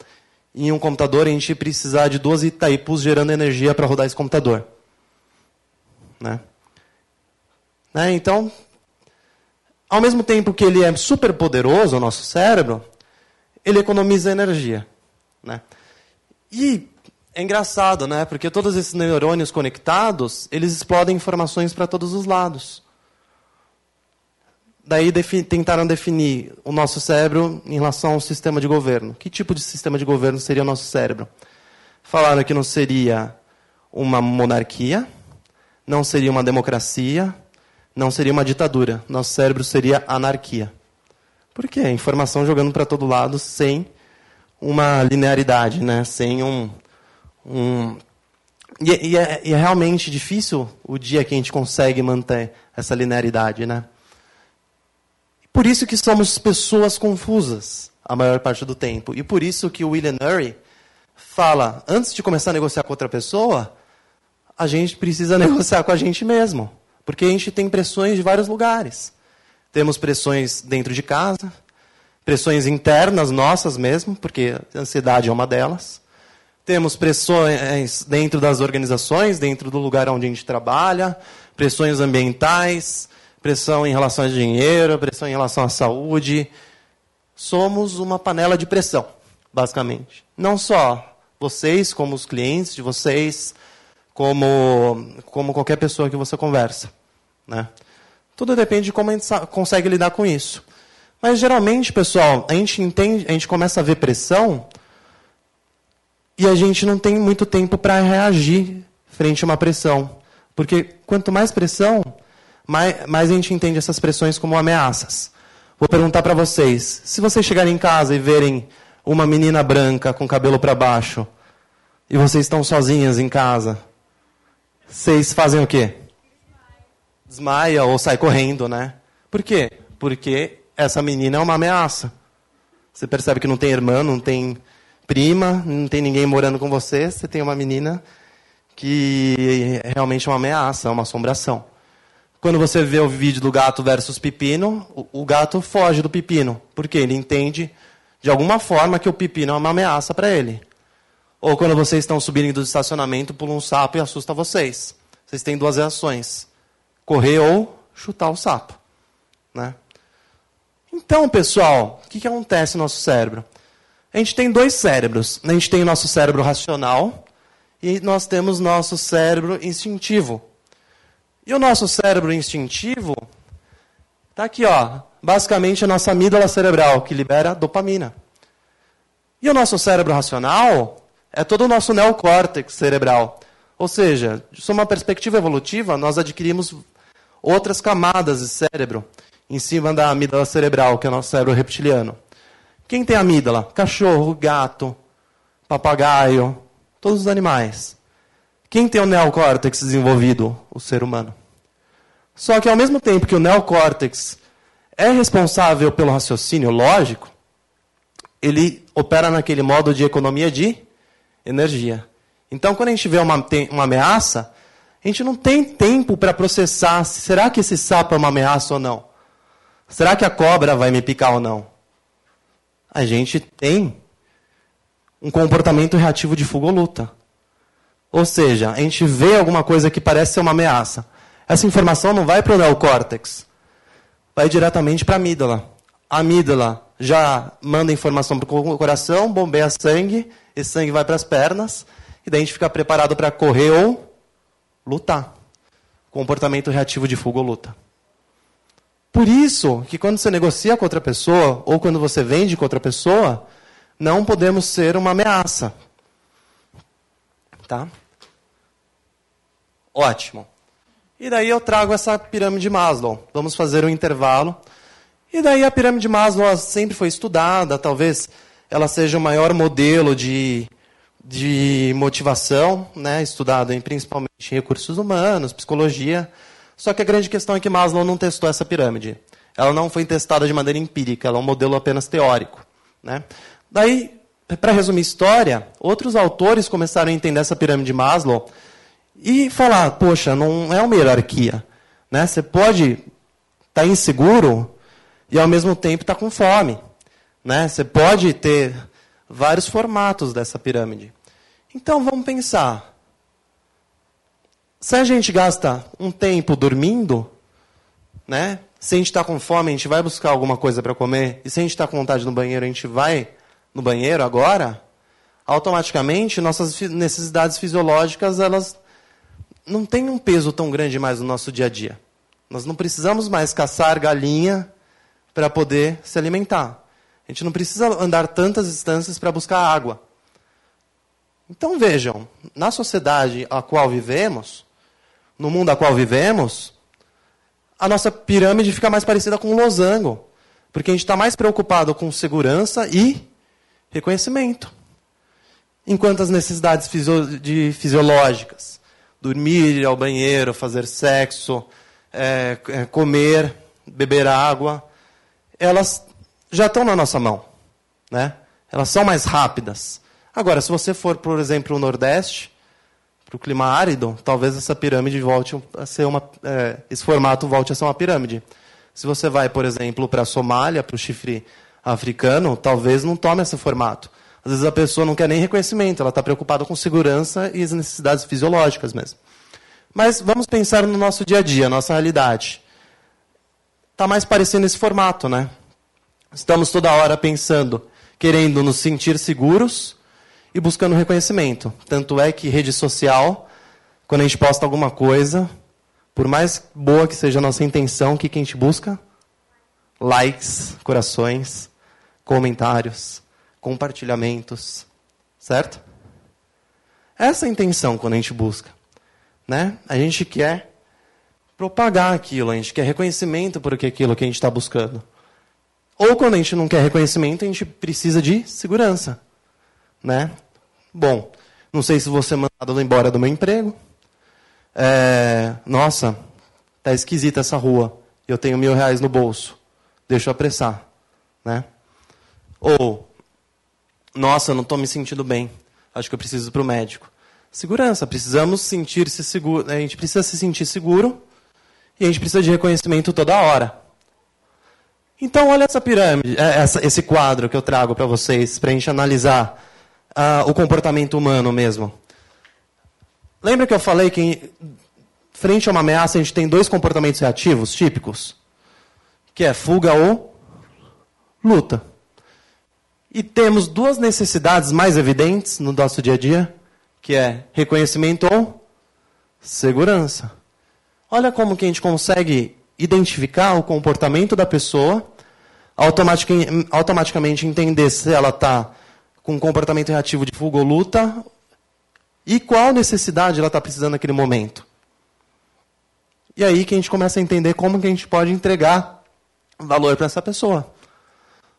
em um computador, a gente ia precisar de 12 Itaipus gerando energia para rodar esse computador. Né? Né? Então, ao mesmo tempo que ele é super poderoso, o nosso cérebro, ele economiza energia. Né? E é engraçado, né? Porque todos esses neurônios conectados, eles explodem informações para todos os lados. Daí defi tentaram definir o nosso cérebro em relação ao sistema de governo. Que tipo de sistema de governo seria o nosso cérebro? Falaram que não seria uma monarquia, não seria uma democracia, não seria uma ditadura. Nosso cérebro seria anarquia. Por quê? Informação jogando para todo lado sem uma linearidade, né? sem um. um... E, e, é, e, é, realmente difícil o dia que a gente consegue manter essa linearidade. Né? Por isso que somos pessoas confusas a maior parte do tempo. E por isso que o William Ury fala, antes de começar a negociar com outra pessoa, a gente precisa negociar com a gente mesmo. Porque a gente tem pressões de vários lugares. Temos pressões dentro de casa, pressões internas nossas mesmo, porque a ansiedade é uma delas. Temos pressões dentro das organizações, dentro do lugar onde a gente trabalha, pressões ambientais, pressão em relação a dinheiro, pressão em relação à saúde. Somos uma panela de pressão, basicamente. Não só vocês, como os clientes de vocês, como, como qualquer pessoa que você conversa. Né? Tudo depende de como a gente consegue lidar com isso. Mas geralmente, pessoal, a gente entende, a gente começa a ver pressão e a gente não tem muito tempo para reagir frente a uma pressão. Porque quanto mais pressão, mais, mais a gente entende essas pressões como ameaças. Vou perguntar para vocês: se vocês chegarem em casa e verem uma menina branca com cabelo para baixo, e vocês estão sozinhas em casa, vocês fazem o quê? desmaia ou sai correndo, né? Por quê? Porque essa menina é uma ameaça. Você percebe que não tem irmã, não tem prima, não tem ninguém morando com você, você tem uma menina que é realmente uma ameaça, uma assombração. Quando você vê o vídeo do gato versus pepino, o, gato foge do pepino, porque ele entende de alguma forma que o pepino é uma ameaça para ele. Ou quando vocês estão subindo do estacionamento, pula um sapo e assusta vocês. Vocês têm duas reações: correr ou chutar o sapo. Né? Então, pessoal, o que, que acontece no nosso cérebro? A gente tem dois cérebros. A gente tem o nosso cérebro racional e nós temos nosso cérebro instintivo. E o nosso cérebro instintivo está aqui, ó. Basicamente a nossa amígdala cerebral, que libera dopamina. E o nosso cérebro racional é todo o nosso neocórtex cerebral. Ou seja, sob uma perspectiva evolutiva, nós adquirimos outras camadas de cérebro em cima da amígdala cerebral, que é o nosso cérebro reptiliano. Quem tem amígdala? Cachorro, gato, papagaio, todos os animais. Quem tem o neocórtex desenvolvido? O ser humano. Só que ao mesmo tempo que o neocórtex é responsável pelo raciocínio lógico, ele opera naquele modo de economia de energia. Então, quando a gente vê uma, uma ameaça, a gente não tem tempo para processar será que esse sapo é uma ameaça ou não? Será que a cobra vai me picar ou não? A gente tem um comportamento reativo de fuga ou luta. Ou seja, a gente vê alguma coisa que parece ser uma ameaça. Essa informação não vai para o neocórtex, vai diretamente para a amígdala. A amígdala já manda informação para o coração, bombeia sangue, esse sangue vai para as pernas, e daí a gente fica preparado para correr ou lutar. Comportamento reativo de fuga ou luta. Por isso que quando você negocia com outra pessoa, ou quando você vende com outra pessoa, não podemos ser uma ameaça. Tá? Ótimo. E daí eu trago essa pirâmide de Maslow. Vamos fazer um intervalo. E daí a pirâmide de Maslow sempre foi estudada, talvez ela seja o maior modelo de, de motivação, né, estudado em, principalmente em recursos humanos, psicologia. Só que a grande questão é que Maslow não testou essa pirâmide. Ela não foi testada de maneira empírica, ela é um modelo apenas teórico. Né? Daí, para resumir a história, outros autores começaram a entender essa pirâmide de Maslow e falar, poxa, não é uma hierarquia. Né? Você pode estar tá inseguro e ao mesmo tempo estar tá com fome. Né? Você pode ter vários formatos dessa pirâmide. Então vamos pensar. Se a gente gasta um tempo dormindo, né? se a gente está com fome, a gente vai buscar alguma coisa para comer, e se a gente está com vontade no banheiro, a gente vai no banheiro agora, automaticamente nossas necessidades fisiológicas elas não têm um peso tão grande mais no nosso dia a dia. Nós não precisamos mais caçar galinha para poder se alimentar. A gente não precisa andar tantas distâncias para buscar água. Então vejam, na sociedade a qual vivemos, no mundo a qual vivemos, a nossa pirâmide fica mais parecida com um losango. Porque a gente está mais preocupado com segurança e reconhecimento. Enquanto as necessidades fisio de fisiológicas, dormir, ir ao banheiro, fazer sexo, é, é, comer, beber água, elas já estão na nossa mão. Né? Elas são mais rápidas. Agora, se você for, por exemplo, o Nordeste, para o clima árido, talvez essa pirâmide volte a ser uma. É, esse formato volte a ser uma pirâmide. Se você vai, por exemplo, para a Somália, para o chifre africano, talvez não tome esse formato. Às vezes a pessoa não quer nem reconhecimento, ela está preocupada com segurança e as necessidades fisiológicas mesmo. Mas vamos pensar no nosso dia a dia, nossa realidade. Está mais parecendo esse formato, né? Estamos toda hora pensando, querendo nos sentir seguros e buscando reconhecimento. Tanto é que rede social, quando a gente posta alguma coisa, por mais boa que seja a nossa intenção, o que, a gente busca? Likes, corações, comentários, compartilhamentos. Certo? Essa é a intenção quando a gente busca. Né? A gente quer propagar aquilo, a gente quer reconhecimento por aquilo que a gente está buscando. Ou quando a gente não quer reconhecimento, a gente precisa de segurança. Né? Bom, não sei se vou ser mandado embora do meu emprego. É, nossa, tá esquisita essa rua. Eu tenho mil reais no bolso. deixa eu apressar. Né? Ou, nossa, não estou me sentindo bem, acho que eu preciso ir para o médico. Segurança, precisamos sentir-se seguro, a gente precisa se sentir seguro e a gente precisa de reconhecimento toda hora. Então, olha essa pirâmide, é, essa, esse quadro que eu trago para vocês, para a gente analisar uh, o comportamento humano mesmo. Lembra que eu falei que, frente a uma ameaça, a gente tem dois comportamentos reativos típicos? Que é fuga ou luta. E temos duas necessidades mais evidentes no nosso dia a dia, que é reconhecimento ou segurança. Olha como que a gente consegue identificar o comportamento da pessoa, automaticamente entender se ela está com um comportamento reativo de fuga ou luta e qual necessidade ela está precisando naquele momento. E aí que a gente começa a entender como que a gente pode entregar valor para essa pessoa.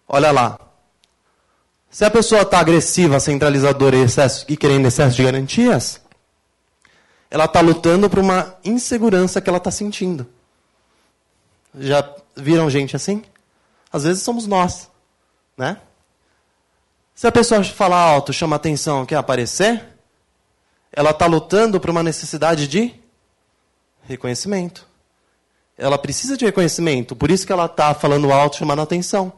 Olha lá. Se a pessoa está agressiva, centralizadora e, excesso, e querendo excesso de garantias, ela está lutando por uma insegurança que ela está sentindo. Já viram gente assim? Às vezes somos nós, né? Se a pessoa fala alto, chama atenção, quer aparecer, ela está lutando por uma necessidade de reconhecimento. Ela precisa de reconhecimento, por isso que ela está falando alto, chamando atenção.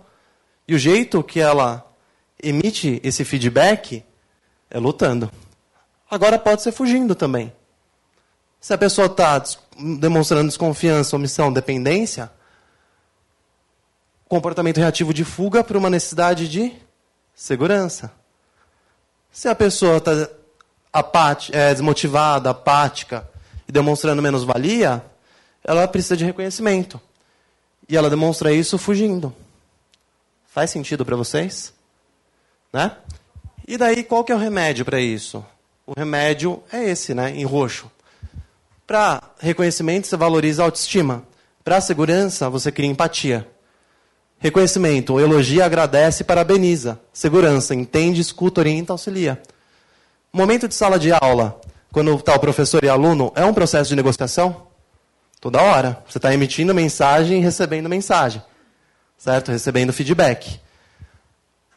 E o jeito que ela emite esse feedback é lutando. Agora pode ser fugindo também. Se a pessoa está demonstrando desconfiança, omissão, dependência, comportamento reativo de fuga para uma necessidade de segurança. Se a pessoa está é, desmotivada, apática e demonstrando menos-valia, ela precisa de reconhecimento. E ela demonstra isso fugindo. Faz sentido para vocês? Né? E daí, qual que é o remédio para isso? O remédio é esse, né, em roxo. Para reconhecimento, você valoriza a autoestima. Para segurança, você cria empatia. Reconhecimento, elogia, agradece parabeniza. Segurança, entende, escuta, orienta, auxilia. Momento de sala de aula, quando está o professor e aluno, é um processo de negociação? Toda hora. Você está emitindo mensagem e recebendo mensagem. Certo? Recebendo feedback.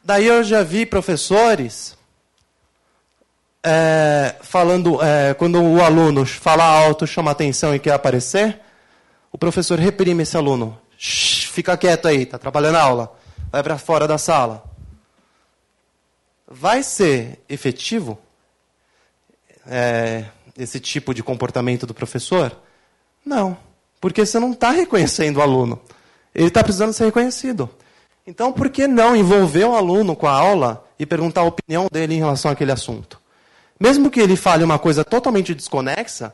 Daí eu já vi professores é, falando, é, quando o aluno fala alto, chama atenção e quer aparecer, o professor reprime esse aluno. Shhh, fica quieto aí, está trabalhando a aula. Vai para fora da sala. Vai ser efetivo é, esse tipo de comportamento do professor? Não, porque você não está reconhecendo o aluno. Ele está precisando ser reconhecido. Então, por que não envolver o aluno com a aula e perguntar a opinião dele em relação àquele assunto? Mesmo que ele fale uma coisa totalmente desconexa,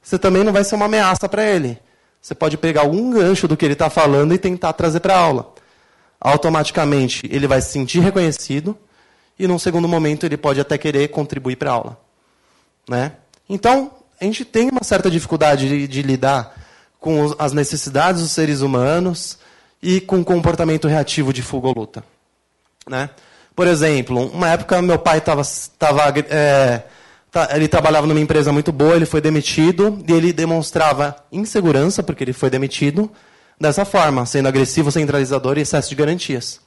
você também não vai ser uma ameaça para ele. Você pode pegar algum gancho do que ele está falando e tentar trazer para a aula. Automaticamente, ele vai se sentir reconhecido e, num segundo momento, ele pode até querer contribuir para a aula. Né? Então, a gente tem uma certa dificuldade de, de lidar com as necessidades dos seres humanos, e com comportamento reativo de fuga ou luta. Né? Por exemplo, uma época meu pai estava. Ele trabalhava numa empresa muito boa, ele foi demitido e ele demonstrava insegurança, porque ele foi demitido, dessa forma, sendo agressivo, centralizador e excesso de garantias.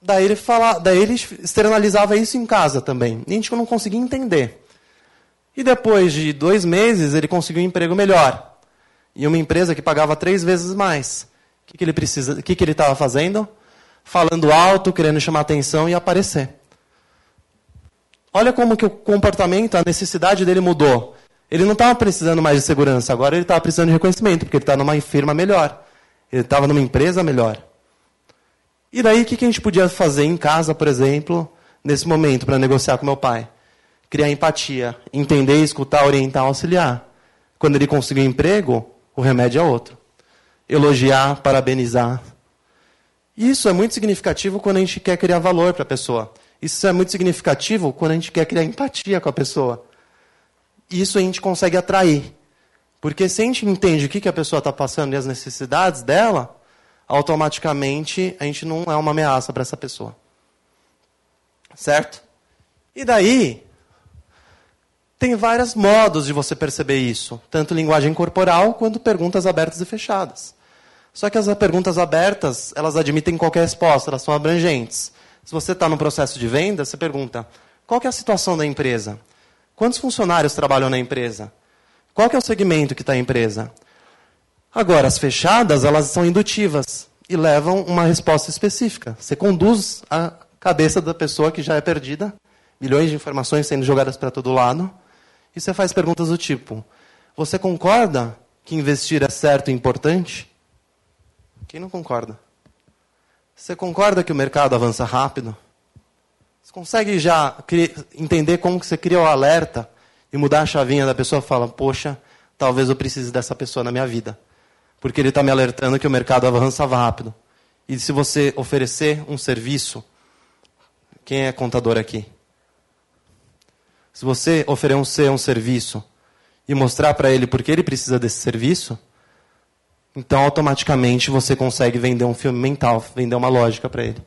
Daí ele, fala, daí ele externalizava isso em casa também. E a gente não conseguia entender. E depois de dois meses, ele conseguiu um emprego melhor. E uma empresa que pagava três vezes mais? O que, que ele estava fazendo? Falando alto, querendo chamar atenção e aparecer. Olha como que o comportamento, a necessidade dele mudou. Ele não estava precisando mais de segurança, agora ele estava precisando de reconhecimento, porque ele está numa firma melhor. Ele estava numa empresa melhor. E daí, o que, que a gente podia fazer em casa, por exemplo, nesse momento, para negociar com meu pai? Criar empatia, entender, escutar, orientar, auxiliar. Quando ele conseguiu um emprego, o remédio é outro elogiar, parabenizar. Isso é muito significativo quando a gente quer criar valor para a pessoa. Isso é muito significativo quando a gente quer criar empatia com a pessoa. Isso a gente consegue atrair. Porque se a gente entende o que a pessoa está passando e as necessidades dela, automaticamente a gente não é uma ameaça para essa pessoa. Certo? E daí, tem vários modos de você perceber isso, tanto linguagem corporal quanto perguntas abertas e fechadas. Só que as perguntas abertas, elas admitem qualquer resposta, elas são abrangentes. Se você está no processo de venda, você pergunta, qual é a situação da empresa? Quantos funcionários trabalham na empresa? Qual é o segmento que está a empresa? Agora, as fechadas, elas são indutivas e levam uma resposta específica. Você conduz a cabeça da pessoa que já é perdida, milhões de informações sendo jogadas para todo lado, e você faz perguntas do tipo: Você concorda que investir é certo e importante? Quem não concorda? Você concorda que o mercado avança rápido? Você consegue já entender como que você cria o alerta e mudar a chavinha da pessoa fala, poxa, talvez eu precise dessa pessoa na minha vida. Porque ele está me alertando que o mercado avança rápido. E se você oferecer um serviço, quem é contador aqui? Se você oferecer um serviço e mostrar para ele por que ele precisa desse serviço, então automaticamente você consegue vender um filme mental, vender uma lógica para ele.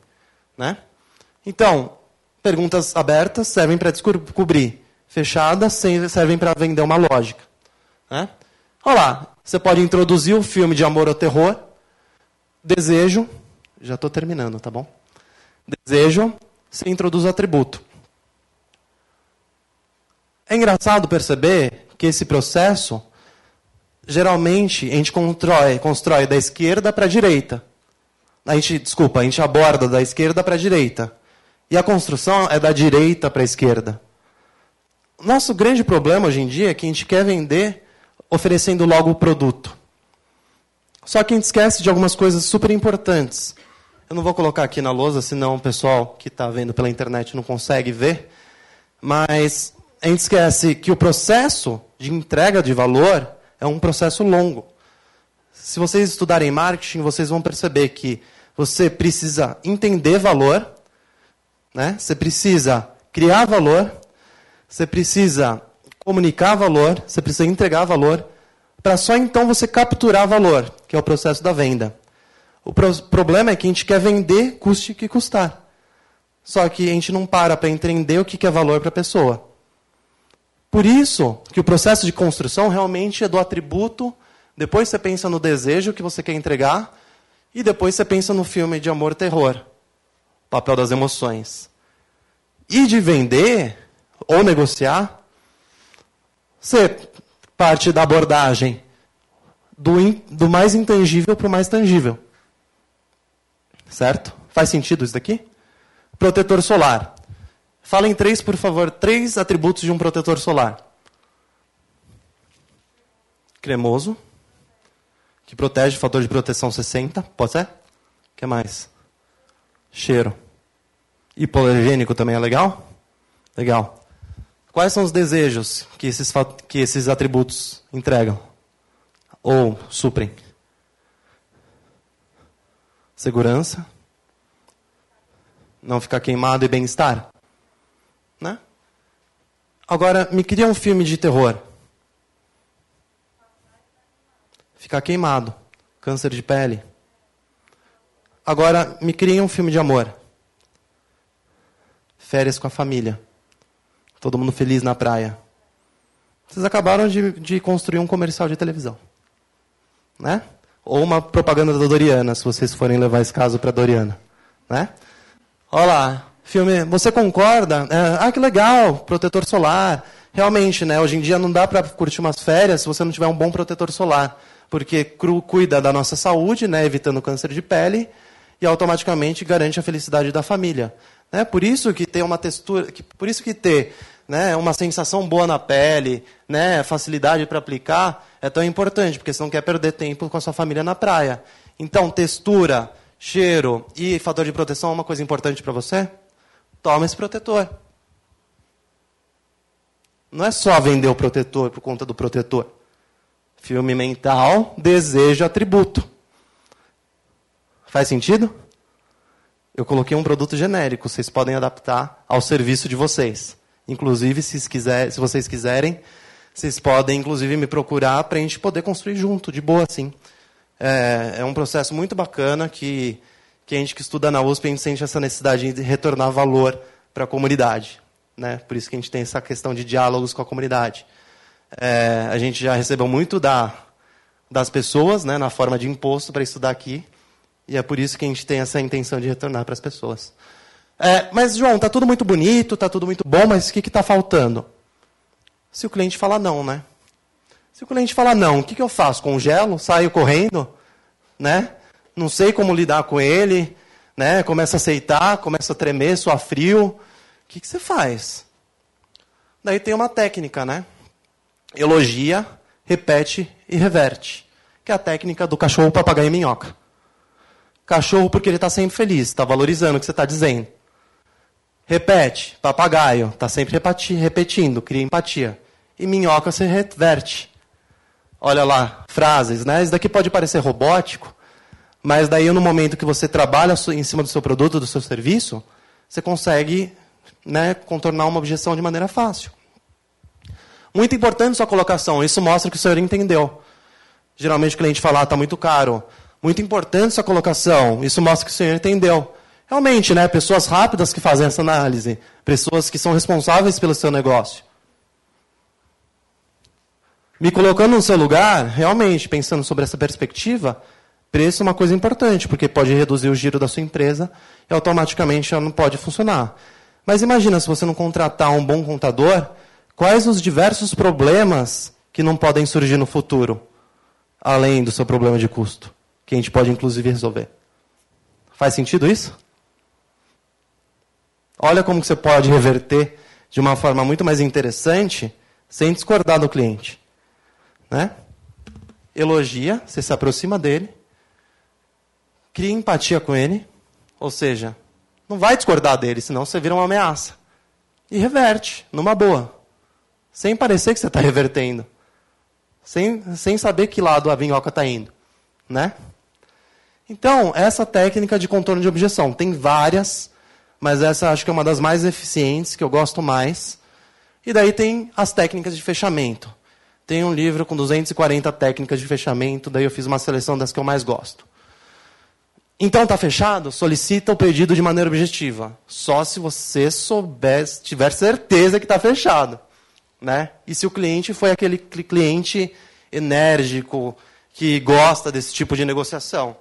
Né? Então, perguntas abertas servem para descobrir, fechadas servem para vender uma lógica. Né? Olha lá, você pode introduzir o filme de amor ou terror, desejo, já estou terminando, tá bom? Desejo, você introduz o atributo. É engraçado perceber que esse processo, geralmente, a gente constrói, constrói da esquerda para a direita. A gente, desculpa, a gente aborda da esquerda para a direita. E a construção é da direita para a esquerda. Nosso grande problema hoje em dia é que a gente quer vender oferecendo logo o produto. Só que a gente esquece de algumas coisas super importantes. Eu não vou colocar aqui na lousa, senão o pessoal que está vendo pela internet não consegue ver. Mas a gente esquece que o processo de entrega de valor é um processo longo. Se vocês estudarem marketing, vocês vão perceber que você precisa entender valor, né? você precisa criar valor, você precisa comunicar valor, você precisa entregar valor, para só então você capturar valor, que é o processo da venda. O pro problema é que a gente quer vender custe o que custar. Só que a gente não para para entender o que é valor para a pessoa. Por isso que o processo de construção realmente é do atributo, depois você pensa no desejo que você quer entregar, e depois você pensa no filme de amor e terror, papel das emoções. E de vender ou negociar, você parte da abordagem do, in, do mais intangível para o mais tangível. Certo? Faz sentido isso daqui? Protetor solar. Falem três, por favor, três atributos de um protetor solar. Cremoso, que protege, fator de proteção 60, pode ser? O que mais? Cheiro. Hipoalergênico também é legal? Legal. Quais são os desejos que esses, que esses atributos entregam? Ou suprem? Segurança. Não ficar queimado e bem-estar. Né? Agora, me cria um filme de terror. Ficar queimado. Câncer de pele. Agora, me cria um filme de amor. Férias com a família. Todo mundo feliz na praia. Vocês acabaram de, de construir um comercial de televisão. Né? Ou uma propaganda da Doriana, se vocês forem levar esse caso para a Doriana. Né? Olha lá, Filme, você concorda? É, ah, que legal, protetor solar. Realmente, né? Hoje em dia não dá para curtir umas férias se você não tiver um bom protetor solar, porque cuida da nossa saúde, né? Evitando câncer de pele e automaticamente garante a felicidade da família. Né? Por isso que ter uma textura, que, por isso que ter né, uma sensação boa na pele, né, facilidade para aplicar é tão importante, porque você não quer perder tempo com a sua família na praia. Então, textura, cheiro e fator de proteção é uma coisa importante para você? Toma esse protetor. Não é só vender o protetor por conta do protetor. Filme mental, desejo, atributo. Faz sentido? Eu coloquei um produto genérico, vocês podem adaptar ao serviço de vocês. Inclusive, se, quiser, se vocês quiserem, vocês podem, inclusive, me procurar para a gente poder construir junto, de boa, sim. É, é um processo muito bacana que que a gente que estuda na USP, a gente sente essa necessidade de retornar valor para a comunidade. Né? Por isso que a gente tem essa questão de diálogos com a comunidade. É, a gente já recebeu muito da, das pessoas, né, na forma de imposto para estudar aqui. E é por isso que a gente tem essa intenção de retornar para as pessoas. É, mas, João, está tudo muito bonito, está tudo muito bom, mas o que está faltando? Se o cliente falar não, né? Se o cliente falar não, o que, que eu faço? Congelo? Saio correndo? Né? Não sei como lidar com ele, né? Começa a aceitar, começa a tremer, suar frio. O que, que você faz? Daí tem uma técnica, né? Elogia, repete e reverte. Que é a técnica do cachorro, papagaio e minhoca. Cachorro porque ele está sempre feliz, está valorizando o que você está dizendo. Repete, papagaio, está sempre repetindo, cria empatia. E minhoca você reverte. Olha lá, frases, né? Isso daqui pode parecer robótico, mas daí no momento que você trabalha em cima do seu produto, do seu serviço, você consegue né, contornar uma objeção de maneira fácil. Muito importante sua colocação, isso mostra que o senhor entendeu. Geralmente o cliente fala, está ah, muito caro. Muito importante sua colocação, isso mostra que o senhor entendeu. Realmente, né, pessoas rápidas que fazem essa análise, pessoas que são responsáveis pelo seu negócio. Me colocando no seu lugar, realmente, pensando sobre essa perspectiva, preço é uma coisa importante, porque pode reduzir o giro da sua empresa e automaticamente ela não pode funcionar. Mas imagina se você não contratar um bom contador, quais os diversos problemas que não podem surgir no futuro, além do seu problema de custo, que a gente pode inclusive resolver. Faz sentido isso? Olha como você pode reverter de uma forma muito mais interessante sem discordar do cliente. Né? Elogia, você se aproxima dele, cria empatia com ele, ou seja, não vai discordar dele, senão você vira uma ameaça. E reverte, numa boa. Sem parecer que você está revertendo. Sem, sem saber que lado a vinhoca está indo. Né? Então, essa técnica de contorno de objeção. Tem várias, mas essa acho que é uma das mais eficientes, que eu gosto mais. E daí tem as técnicas de fechamento. Tem um livro com 240 técnicas de fechamento, daí eu fiz uma seleção das que eu mais gosto. Então está fechado? Solicita o pedido de maneira objetiva. Só se você souber, tiver certeza que está fechado. Né? E se o cliente foi aquele cliente enérgico, que gosta desse tipo de negociação.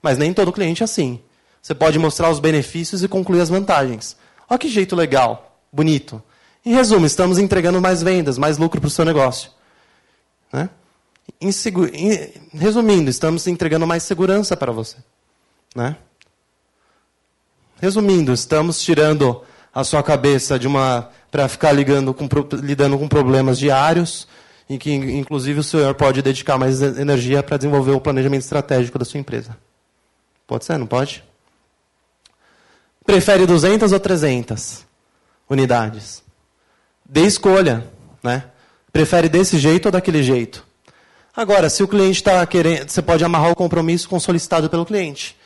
Mas nem todo cliente é assim. Você pode mostrar os benefícios e concluir as vantagens. Olha que jeito legal, bonito. Em resumo, estamos entregando mais vendas, mais lucro para o seu negócio. Né? Resumindo, estamos entregando mais segurança para você. Né? Resumindo, estamos tirando a sua cabeça de uma para ficar ligando com, lidando com problemas diários, em que inclusive o senhor pode dedicar mais energia para desenvolver o planejamento estratégico da sua empresa. Pode ser, não pode? Prefere 200 ou 300 unidades? Dê escolha, né? Prefere desse jeito ou daquele jeito? Agora, se o cliente está querendo, você pode amarrar o compromisso com o solicitado pelo cliente.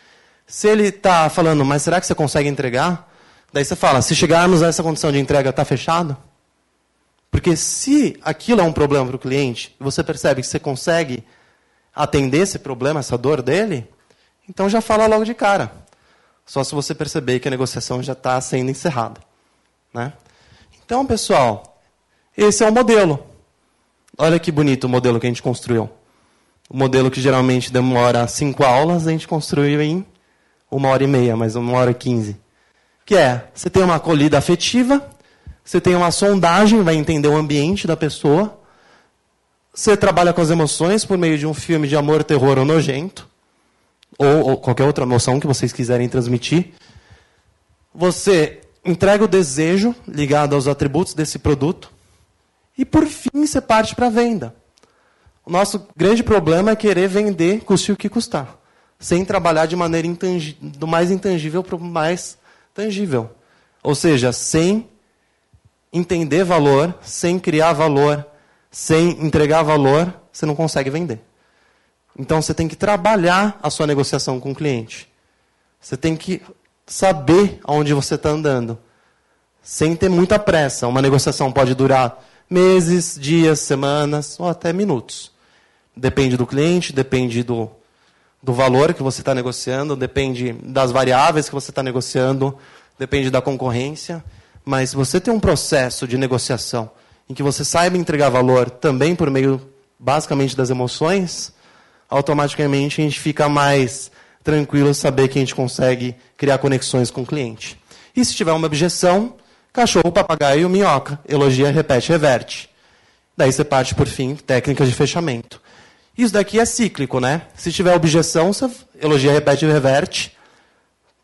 Se ele está falando, mas será que você consegue entregar? Daí você fala, se chegarmos a essa condição de entrega, está fechado? Porque se aquilo é um problema para o cliente, você percebe que você consegue atender esse problema, essa dor dele, então já fala logo de cara. Só se você perceber que a negociação já está sendo encerrada. Né? Então, pessoal, esse é o modelo. Olha que bonito o modelo que a gente construiu. O modelo que geralmente demora cinco aulas, a gente construiu em uma hora e meia, mas uma hora e quinze. Que é, você tem uma acolhida afetiva, você tem uma sondagem, vai entender o ambiente da pessoa, você trabalha com as emoções por meio de um filme de amor, terror ou nojento, ou, ou qualquer outra emoção que vocês quiserem transmitir. Você entrega o desejo ligado aos atributos desse produto. E por fim, você parte para a venda. O nosso grande problema é querer vender, custe o que custar sem trabalhar de maneira do mais intangível para o mais tangível. Ou seja, sem entender valor, sem criar valor, sem entregar valor, você não consegue vender. Então você tem que trabalhar a sua negociação com o cliente. Você tem que saber aonde você está andando. Sem ter muita pressa. Uma negociação pode durar meses, dias, semanas ou até minutos. Depende do cliente, depende do, do valor que você está negociando, depende das variáveis que você está negociando, depende da concorrência. Mas se você tem um processo de negociação em que você saiba entregar valor também por meio, basicamente, das emoções, automaticamente a gente fica mais tranquilo saber que a gente consegue criar conexões com o cliente. E se tiver uma objeção, cachorro, papagaio, minhoca, elogia, repete, reverte. Daí você parte, por fim, técnicas de fechamento. Isso daqui é cíclico, né? Se tiver objeção, você elogia, repete, reverte,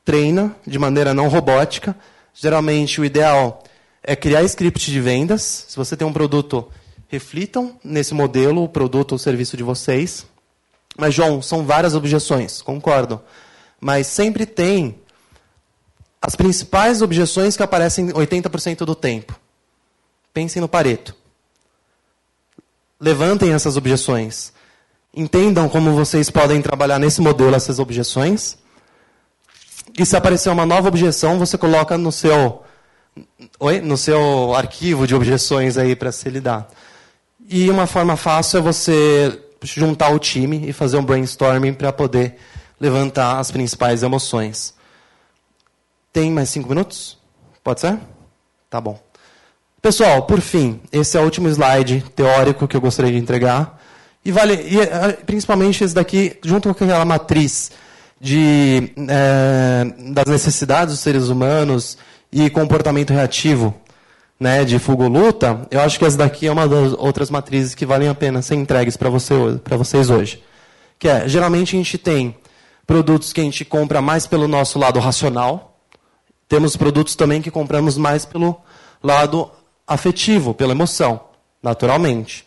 treina de maneira não robótica. Geralmente, o ideal é criar script de vendas. Se você tem um produto, reflitam nesse modelo, o produto ou serviço de vocês. Mas, João, são várias objeções, concordo. Mas sempre tem as principais objeções que aparecem 80% do tempo. Pensem no Pareto. Levantem essas objeções. Entendam como vocês podem trabalhar nesse modelo essas objeções. E se aparecer uma nova objeção, você coloca no seu, oi? no seu arquivo de objeções aí para se lidar. E uma forma fácil é você juntar o time e fazer um brainstorming para poder levantar as principais emoções. Tem mais cinco minutos? Pode ser? Tá bom. Pessoal, por fim, esse é o último slide teórico que eu gostaria de entregar. E vale, e, eh, principalmente esse daqui, junto com aquela matriz de, é, das necessidades dos seres humanos e comportamento reativo né, de fuga luta, eu acho que essa daqui é uma das outras matrizes que valem a pena ser entregues para você, vocês hoje. Que é, geralmente a gente tem produtos que a gente compra mais pelo nosso lado racional, temos produtos também que compramos mais pelo lado afetivo, pela emoção, naturalmente.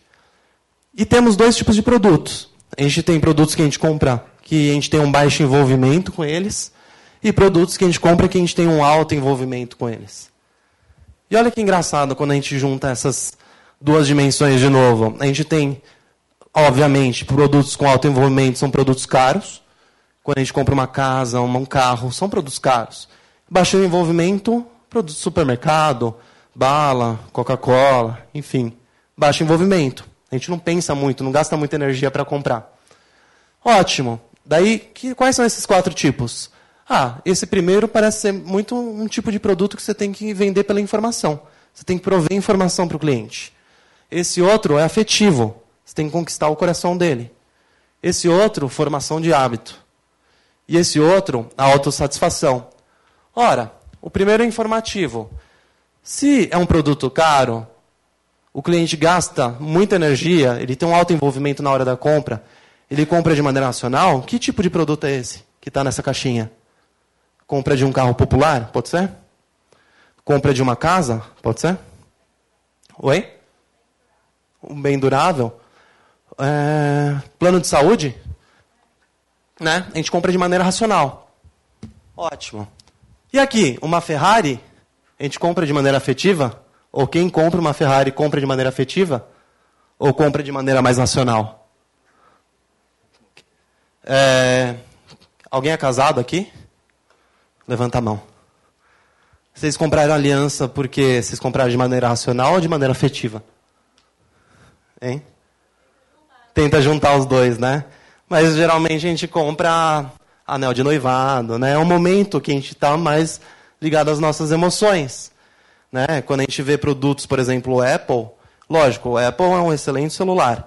E temos dois tipos de produtos. A gente tem produtos que a gente compra que a gente tem um baixo envolvimento com eles, e produtos que a gente compra que a gente tem um alto envolvimento com eles. E olha que engraçado quando a gente junta essas duas dimensões de novo. A gente tem, obviamente, produtos com alto envolvimento são produtos caros. Quando a gente compra uma casa, um carro, são produtos caros. Baixo envolvimento, produtos de supermercado, bala, Coca-Cola, enfim. Baixo envolvimento. A gente não pensa muito, não gasta muita energia para comprar. Ótimo. Daí, que, quais são esses quatro tipos? Ah, esse primeiro parece ser muito um tipo de produto que você tem que vender pela informação. Você tem que prover informação para o cliente. Esse outro é afetivo. Você tem que conquistar o coração dele. Esse outro, formação de hábito. E esse outro, a autossatisfação. Ora, o primeiro é informativo. Se é um produto caro, o cliente gasta muita energia, ele tem um alto envolvimento na hora da compra, ele compra de maneira nacional, que tipo de produto é esse que está nessa caixinha? Compra de um carro popular? Pode ser? Compra de uma casa? Pode ser? Oi? Um bem durável? É... Plano de saúde? Né? A gente compra de maneira racional. Ótimo. E aqui, uma Ferrari? A gente compra de maneira afetiva? Ou quem compra uma Ferrari compra de maneira afetiva? Ou compra de maneira mais racional? É... Alguém é casado aqui? Levanta a mão. Vocês compraram aliança porque vocês compraram de maneira racional ou de maneira afetiva? Hein? Tenta juntar os dois, né? Mas geralmente a gente compra anel de noivado, né? É um momento que a gente está mais ligado às nossas emoções. Né? Quando a gente vê produtos, por exemplo, o Apple, lógico, o Apple é um excelente celular,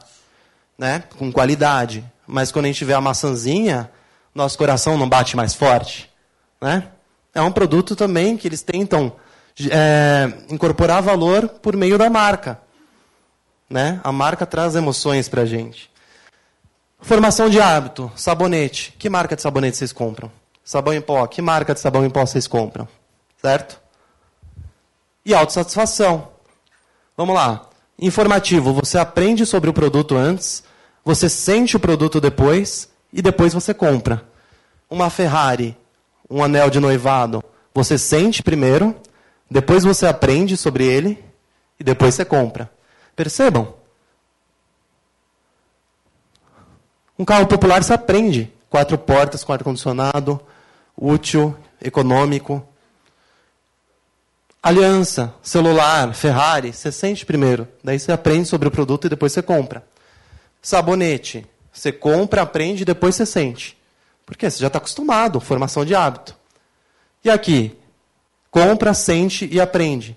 né? com qualidade. Mas quando a gente vê a maçãzinha, nosso coração não bate mais forte. Né? É um produto também que eles tentam é, incorporar valor por meio da marca. Né? A marca traz emoções para a gente. Formação de hábito, sabonete. Que marca de sabonete vocês compram? Sabão em pó. Que marca de sabão em pó vocês compram? Certo? E autossatisfação. Vamos lá. Informativo. Você aprende sobre o produto antes, você sente o produto depois e depois você compra. Uma Ferrari um anel de noivado, você sente primeiro, depois você aprende sobre ele e depois você compra. Percebam? Um carro popular se aprende. Quatro portas com ar-condicionado, útil, econômico. Aliança, celular, Ferrari, você sente primeiro. Daí você aprende sobre o produto e depois você compra. Sabonete, você compra, aprende e depois você sente. Porque você já está acostumado, formação de hábito. E aqui? Compra, sente e aprende.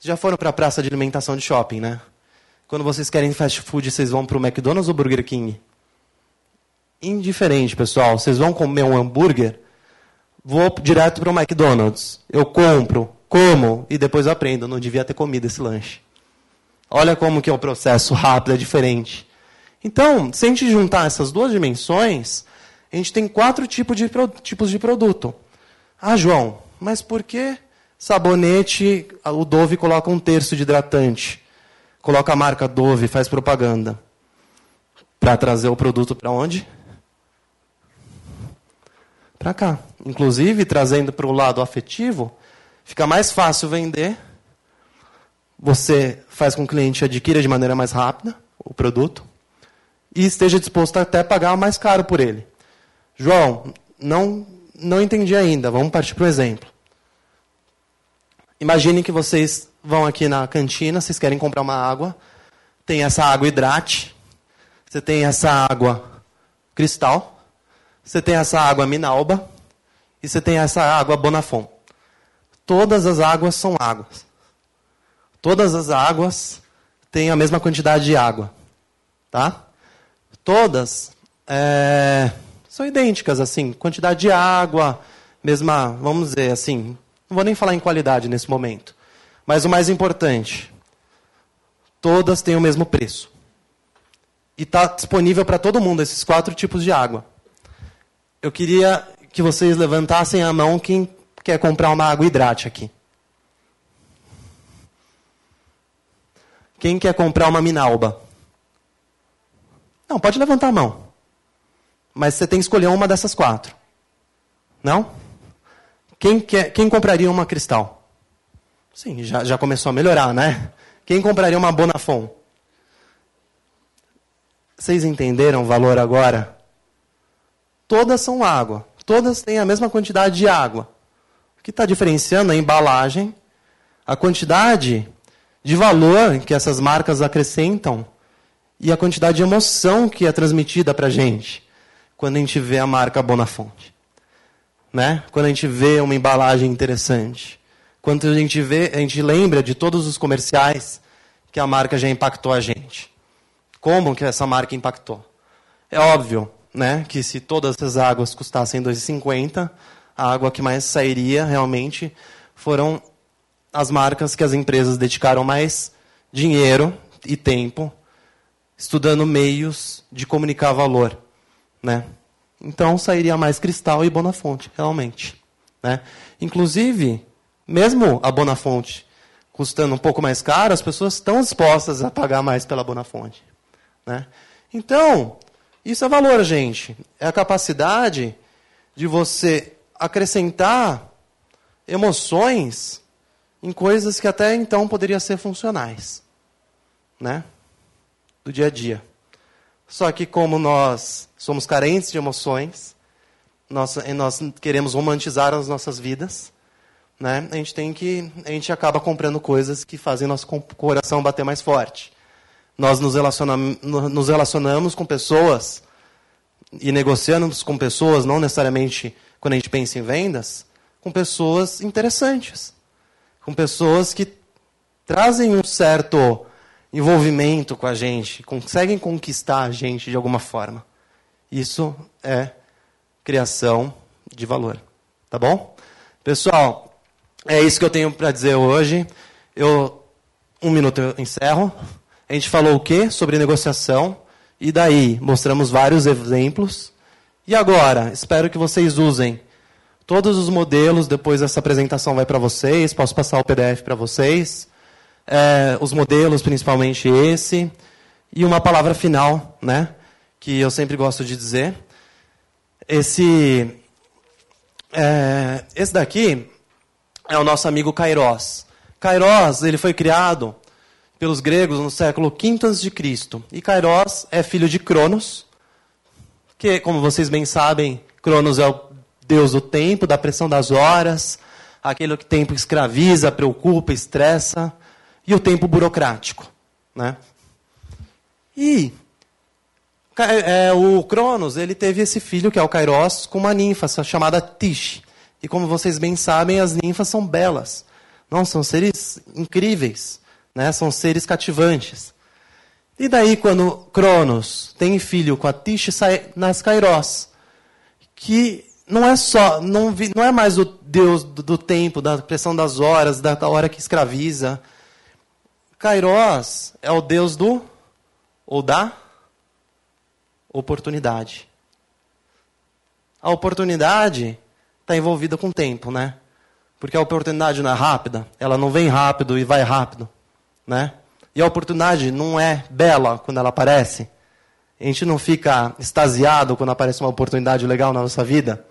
Já foram para a praça de alimentação de shopping, né? Quando vocês querem fast food, vocês vão para o McDonald's ou Burger King? indiferente, pessoal. Vocês vão comer um hambúrguer, vou direto para o McDonald's. Eu compro, como e depois aprendo. Não devia ter comido esse lanche. Olha como que é o processo rápido, é diferente. Então, se a gente juntar essas duas dimensões, a gente tem quatro tipos de, tipos de produto. Ah, João, mas por que sabonete, o Dove coloca um terço de hidratante? Coloca a marca Dove, faz propaganda. Para trazer o produto para onde? Para cá. Inclusive, trazendo para o lado afetivo, fica mais fácil vender. Você faz com que o cliente adquira de maneira mais rápida o produto e esteja disposto a até pagar mais caro por ele. João, não, não entendi ainda. Vamos partir para o exemplo. Imagine que vocês vão aqui na cantina, vocês querem comprar uma água. Tem essa água hidrate. Você tem essa água cristal. Você tem essa água minalba. E você tem essa água bonafon. Todas as águas são águas. Todas as águas têm a mesma quantidade de água. Tá? Todas é, são idênticas, assim, quantidade de água, mesma, vamos dizer assim, não vou nem falar em qualidade nesse momento. Mas o mais importante, todas têm o mesmo preço. E está disponível para todo mundo esses quatro tipos de água. Eu queria que vocês levantassem a mão quem quer comprar uma água hidrate aqui. Quem quer comprar uma minalba? Não, pode levantar a mão. Mas você tem que escolher uma dessas quatro. Não? Quem, quer, quem compraria uma cristal? Sim, já, já começou a melhorar, né? Quem compraria uma Bonafon? Vocês entenderam o valor agora? Todas são água. Todas têm a mesma quantidade de água. Que está diferenciando a embalagem, a quantidade de valor que essas marcas acrescentam e a quantidade de emoção que é transmitida para a gente quando a gente vê a marca Bonafonte. Né? Quando a gente vê uma embalagem interessante. Quando a gente vê, a gente lembra de todos os comerciais que a marca já impactou a gente. Como que essa marca impactou? É óbvio, né, que se todas as águas custassem 2,50, a água que mais sairia realmente foram as marcas que as empresas dedicaram mais dinheiro e tempo estudando meios de comunicar valor né? Então sairia mais Cristal e Bonafonte, realmente. Né? Inclusive, mesmo a Bonafonte custando um pouco mais caro, as pessoas estão dispostas a pagar mais pela Bonafonte. Né? Então, isso é valor, gente. É a capacidade de você acrescentar emoções em coisas que até então poderiam ser funcionais. Né? Do dia a dia. Só que como nós somos carentes de emoções, nós, nós queremos romantizar as nossas vidas, né? A gente tem que, a gente acaba comprando coisas que fazem nosso coração bater mais forte. Nós nos nos relacionamos com pessoas e negociamos com pessoas, não necessariamente quando a gente pensa em vendas, com pessoas interessantes, com pessoas que trazem um certo envolvimento com a gente, conseguem conquistar a gente de alguma forma. Isso é criação de valor. Tá bom? Pessoal, é isso que eu tenho para dizer hoje. Eu, um minuto eu encerro. A gente falou o quê? Sobre negociação. E daí, mostramos vários exemplos. E agora, espero que vocês usem todos os modelos. Depois essa apresentação vai para vocês. Posso passar o PDF para vocês é, os modelos, principalmente esse, e uma palavra final, né, que eu sempre gosto de dizer. Esse, é, esse daqui é o nosso amigo Kairos. Kairos ele foi criado pelos gregos no século V a.C. E Kairos é filho de Cronos, que, como vocês bem sabem, Cronos é o deus do tempo, da pressão das horas, aquele que o tempo escraviza, preocupa, estressa e o tempo burocrático. Né? E é, o Cronos ele teve esse filho, que é o Kairos, com uma ninfa chamada Tish. E como vocês bem sabem, as ninfas são belas. Não, são seres incríveis. Né? São seres cativantes. E daí, quando Cronos tem filho com a Tish nas Kairos, que não é só, não, não é mais o Deus do, do tempo, da pressão das horas, da, da hora que escraviza. Kairos é o Deus do ou da oportunidade. A oportunidade está envolvida com o tempo, né? Porque a oportunidade não é rápida, ela não vem rápido e vai rápido, né? E a oportunidade não é bela quando ela aparece. A gente não fica extasiado quando aparece uma oportunidade legal na nossa vida.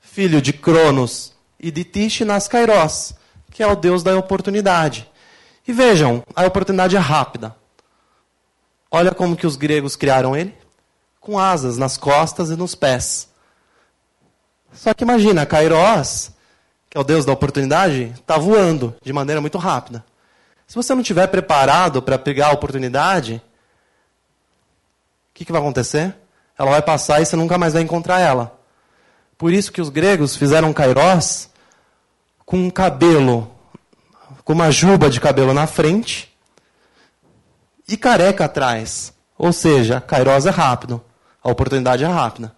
Filho de Cronos e de Tish nas Kairos, que é o deus da oportunidade. E vejam, a oportunidade é rápida. Olha como que os gregos criaram ele, com asas nas costas e nos pés. Só que imagina, Kairos, que é o deus da oportunidade, está voando de maneira muito rápida. Se você não estiver preparado para pegar a oportunidade, o que, que vai acontecer? Ela vai passar e você nunca mais vai encontrar ela. Por isso que os gregos fizeram Kairos com um cabelo, com uma juba de cabelo na frente e careca atrás. Ou seja, Kairos é rápido, a oportunidade é rápida.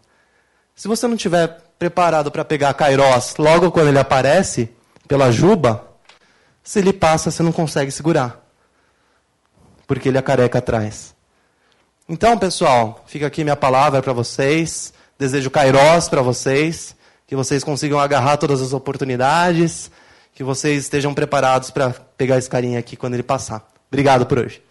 Se você não estiver preparado para pegar Kairos logo quando ele aparece pela juba, se ele passa, você não consegue segurar. Porque ele é careca atrás. Então, pessoal, fica aqui minha palavra para vocês. Desejo Kairos para vocês. Que vocês consigam agarrar todas as oportunidades. Que vocês estejam preparados para pegar esse carinha aqui quando ele passar. Obrigado por hoje.